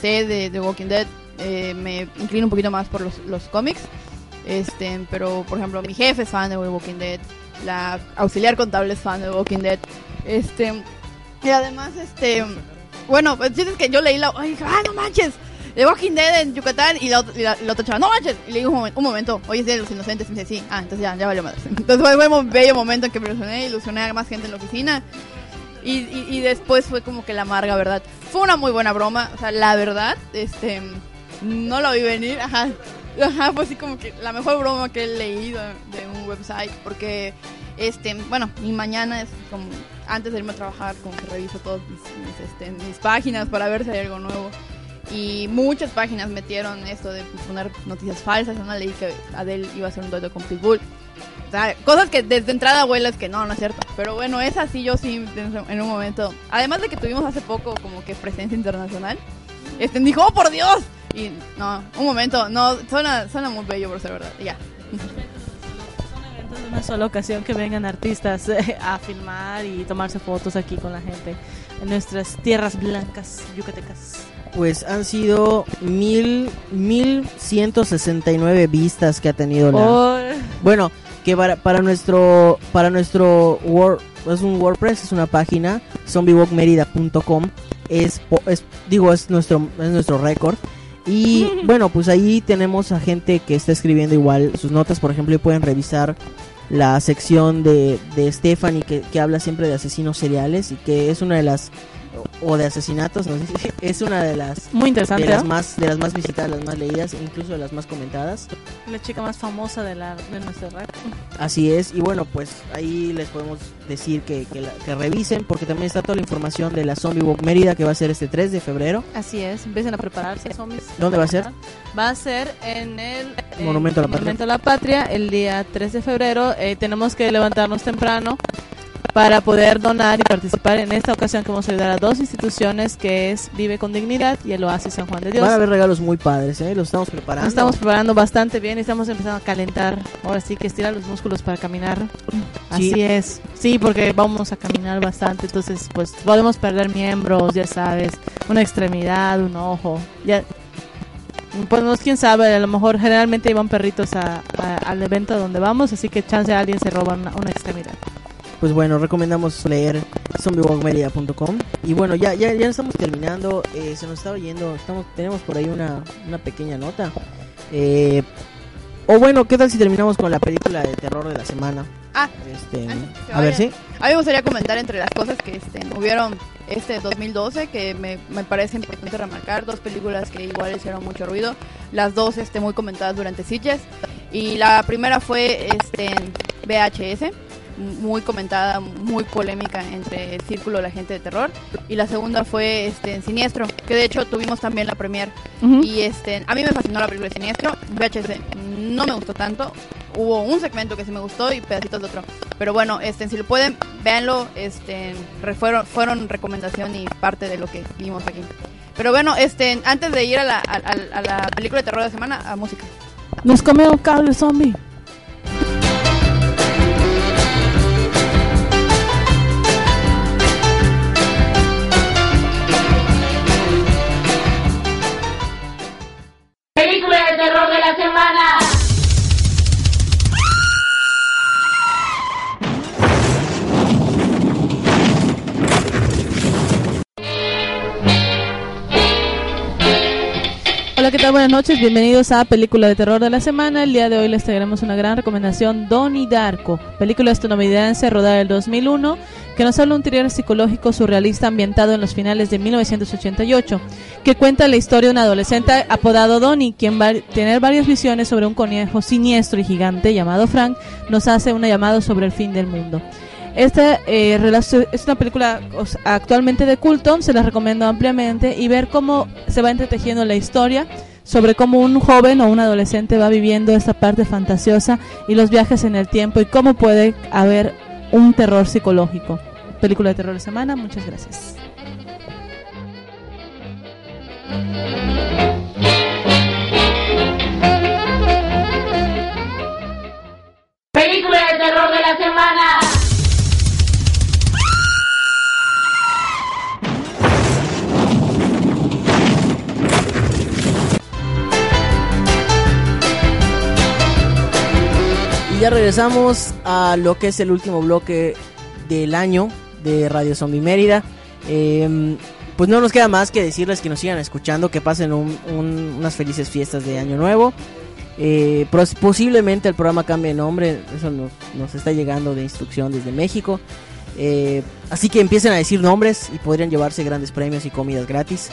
sé de, de Walking Dead, eh, me inclino un poquito más por los, los cómics, este, pero por ejemplo mi jefe es fan de Walking Dead, la auxiliar contable es fan de Walking Dead, este y además, este. Bueno, pues es que yo leí la. Ay, ah, no manches. De Walking Dead en Yucatán y la, y la, otra chava, no manches. Y le digo un, momento, un momento oye, es de los inocentes. Y me dice, sí. Ah, entonces ya, ya valió madre. Entonces fue un bello momento en que me ilusioné, ilusioné a más gente en la oficina. Y, y, y, después fue como que la amarga, ¿verdad? Fue una muy buena broma. O sea, la verdad, este. No lo vi venir. Ajá. Ajá, fue así como que la mejor broma que he leído de un website. Porque, este, bueno, mi mañana es como antes de irme a trabajar, como que reviso todas mis, este, mis, páginas para ver si hay algo nuevo. Y muchas páginas metieron esto de poner noticias falsas. Una leí que Adele iba a hacer un dueto con Pitbull. O sea, cosas que desde entrada huelas que no, no es cierto. Pero bueno, es así yo sí en un momento. Además de que tuvimos hace poco como que presencia internacional. Este dijo, oh por Dios. Y no, un momento, no, suena, suena muy bello por ser verdad. Ya. Una sola ocasión que vengan artistas eh, a filmar y tomarse fotos aquí con la gente en nuestras tierras blancas yucatecas. Pues han sido mil, mil ciento sesenta y nueve vistas que ha tenido la... Oh. Bueno, que para, para nuestro, para nuestro Word, es un WordPress, es una página, zombiewalkmerida.com, es, es, digo, es nuestro, es nuestro récord. Y bueno, pues ahí tenemos a gente que está escribiendo igual sus notas, por ejemplo, y pueden revisar la sección de, de Stephanie que, que habla siempre de asesinos seriales y que es una de las o de asesinatos, no sé, es una de las Muy interesante, de las más de las más visitadas, las más leídas, e incluso de las más comentadas. La chica más famosa de, la, de nuestra red. Así es, y bueno, pues ahí les podemos decir que, que, la- que revisen, porque también está toda la información de la Zombie Walk Mérida, que va a ser este 3 de febrero. Así es, empiecen a prepararse, zombies. ¿Dónde va a ser? Va a ser en el eh, Monumento a la Patria. Monumento a la Patria el día 3 de febrero. Eh, tenemos que levantarnos temprano para poder donar y participar en esta ocasión que vamos a ayudar a dos instituciones que es Vive con Dignidad y el Oasis San Juan de Dios. Van a haber regalos muy padres, ¿eh? Los estamos preparando. Nos estamos preparando bastante bien y estamos empezando a calentar. Ahora sí que estirar los músculos para caminar. Así Sí. es. Sí, porque vamos a caminar bastante. Entonces, pues podemos perder miembros, ya sabes. Una extremidad, un ojo. Ya. Pues no, quién sabe, a lo mejor generalmente iban perritos a- a- al evento donde vamos, así que chance alguien se roba una, una extremidad. Pues bueno, recomendamos leer zombiewalkmedia.com. Y bueno, ya, ya, ya estamos terminando. eh, se nos está oyendo. Estamos, tenemos por ahí una, una pequeña nota. Eh, o bueno, ¿qué tal si terminamos con la película de terror de la semana? Ah, Este, que a ver, sí. A mí me gustaría comentar entre las cosas que este, hubieron este 2012 que me, me parece importante remarcar. Dos películas que igual hicieron mucho ruido. Las dos este, muy comentadas durante Sitges. Y la primera fue este, VHS. Muy comentada, muy polémica entre el círculo de la gente de terror. Y la segunda fue este, en Siniestro, que de hecho tuvimos también la premier. Ujú. Y este, a mí me fascinó la película de Siniestro. VHS no me gustó tanto. Hubo un segmento que sí me gustó y pedacitos de otro. Pero bueno, este, si lo pueden, véanlo. Este, fueron, fueron recomendación y parte de lo que vimos aquí. Pero bueno, este, antes de ir a la, a, a- a la película de terror de la semana, a música. Nos comió un cable zombie. Película ¿qué tal? Buenas noches, bienvenidos a Película de Terror de la Semana. El día de hoy les traeremos una gran recomendación, Donnie Darko, película estadounidense rodada en el 2001, que nos habla un thriller psicológico surrealista ambientado en los finales de 1988, que cuenta la historia de un adolescente apodado Donnie, quien va tener varias visiones sobre un conejo siniestro y gigante llamado Frank, nos hace una llamada sobre el fin del mundo. Esta eh, es una película actualmente de culto, se la recomiendo ampliamente y ver cómo se va entretejiendo la historia sobre cómo un joven o un adolescente va viviendo esta parte fantasiosa y los viajes en el tiempo y cómo puede haber un terror psicológico. Película de terror de semana, muchas gracias. Ya regresamos a lo que es el último bloque del año de Radio Zombie Mérida. Eh, pues no nos queda más que decirles que nos sigan escuchando, que pasen un- un- unas felices fiestas de Año Nuevo. Eh, posiblemente el programa cambie de nombre, eso nos, nos está llegando de instrucción desde México. Eh, así que empiecen a decir nombres y podrían llevarse grandes premios y comidas gratis.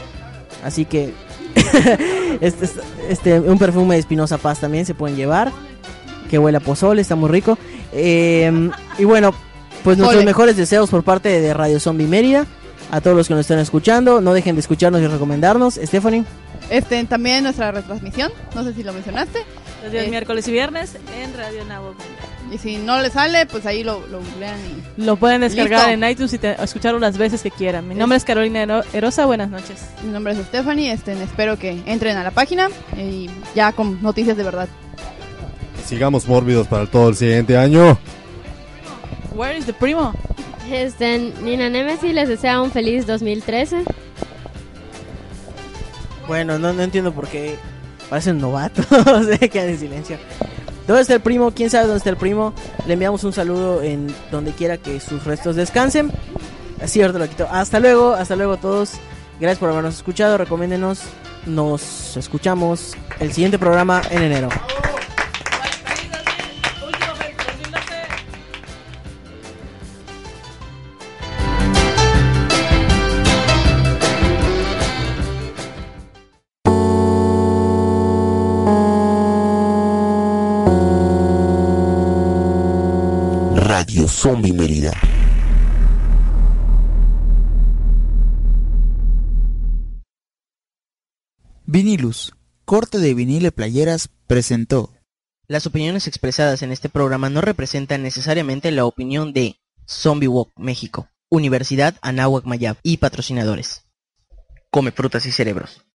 Así que este, este, un perfume de Espinosa Paz también se pueden llevar. Que huele a pozole, está muy rico. Eh, y bueno, pues nuestros Ole. mejores deseos por parte de Radio Zombie Mérida. A todos los que nos están escuchando, no dejen de escucharnos y recomendarnos. Stephanie. Este, también nuestra retransmisión, no sé si lo mencionaste. Los días Eh, miércoles y viernes en Radio Nabo. Y si no le sale, pues ahí lo, lo googlean y... Lo pueden descargar Listo. en iTunes y te- escucharlo las veces que quieran. Mi nombre es Carolina Ero- Erosa, buenas noches. Mi nombre es Stephanie, este, espero que entren a la página y ya con noticias de verdad. Sigamos mórbidos para todo el siguiente año. Where is the primo? Este, Nina Nemesis les desea un feliz 2013. Bueno, no, no entiendo por qué parecen novatos. Se quedan en silencio. ¿Dónde está el primo? ¿Quién sabe dónde está el primo? Le enviamos un saludo en donde quiera que sus restos descansen. Así ahorita lo quito. Hasta luego, hasta luego todos. Gracias por habernos escuchado. Recomiéndenos. Nos escuchamos el siguiente programa en enero. Zombie Mérida. Vinilus, corte de vinile playeras, presentó. Las opiniones expresadas en este programa no representan necesariamente la opinión de Zombie Walk México, Universidad Anáhuac Mayab y patrocinadores. Come frutas y cerebros.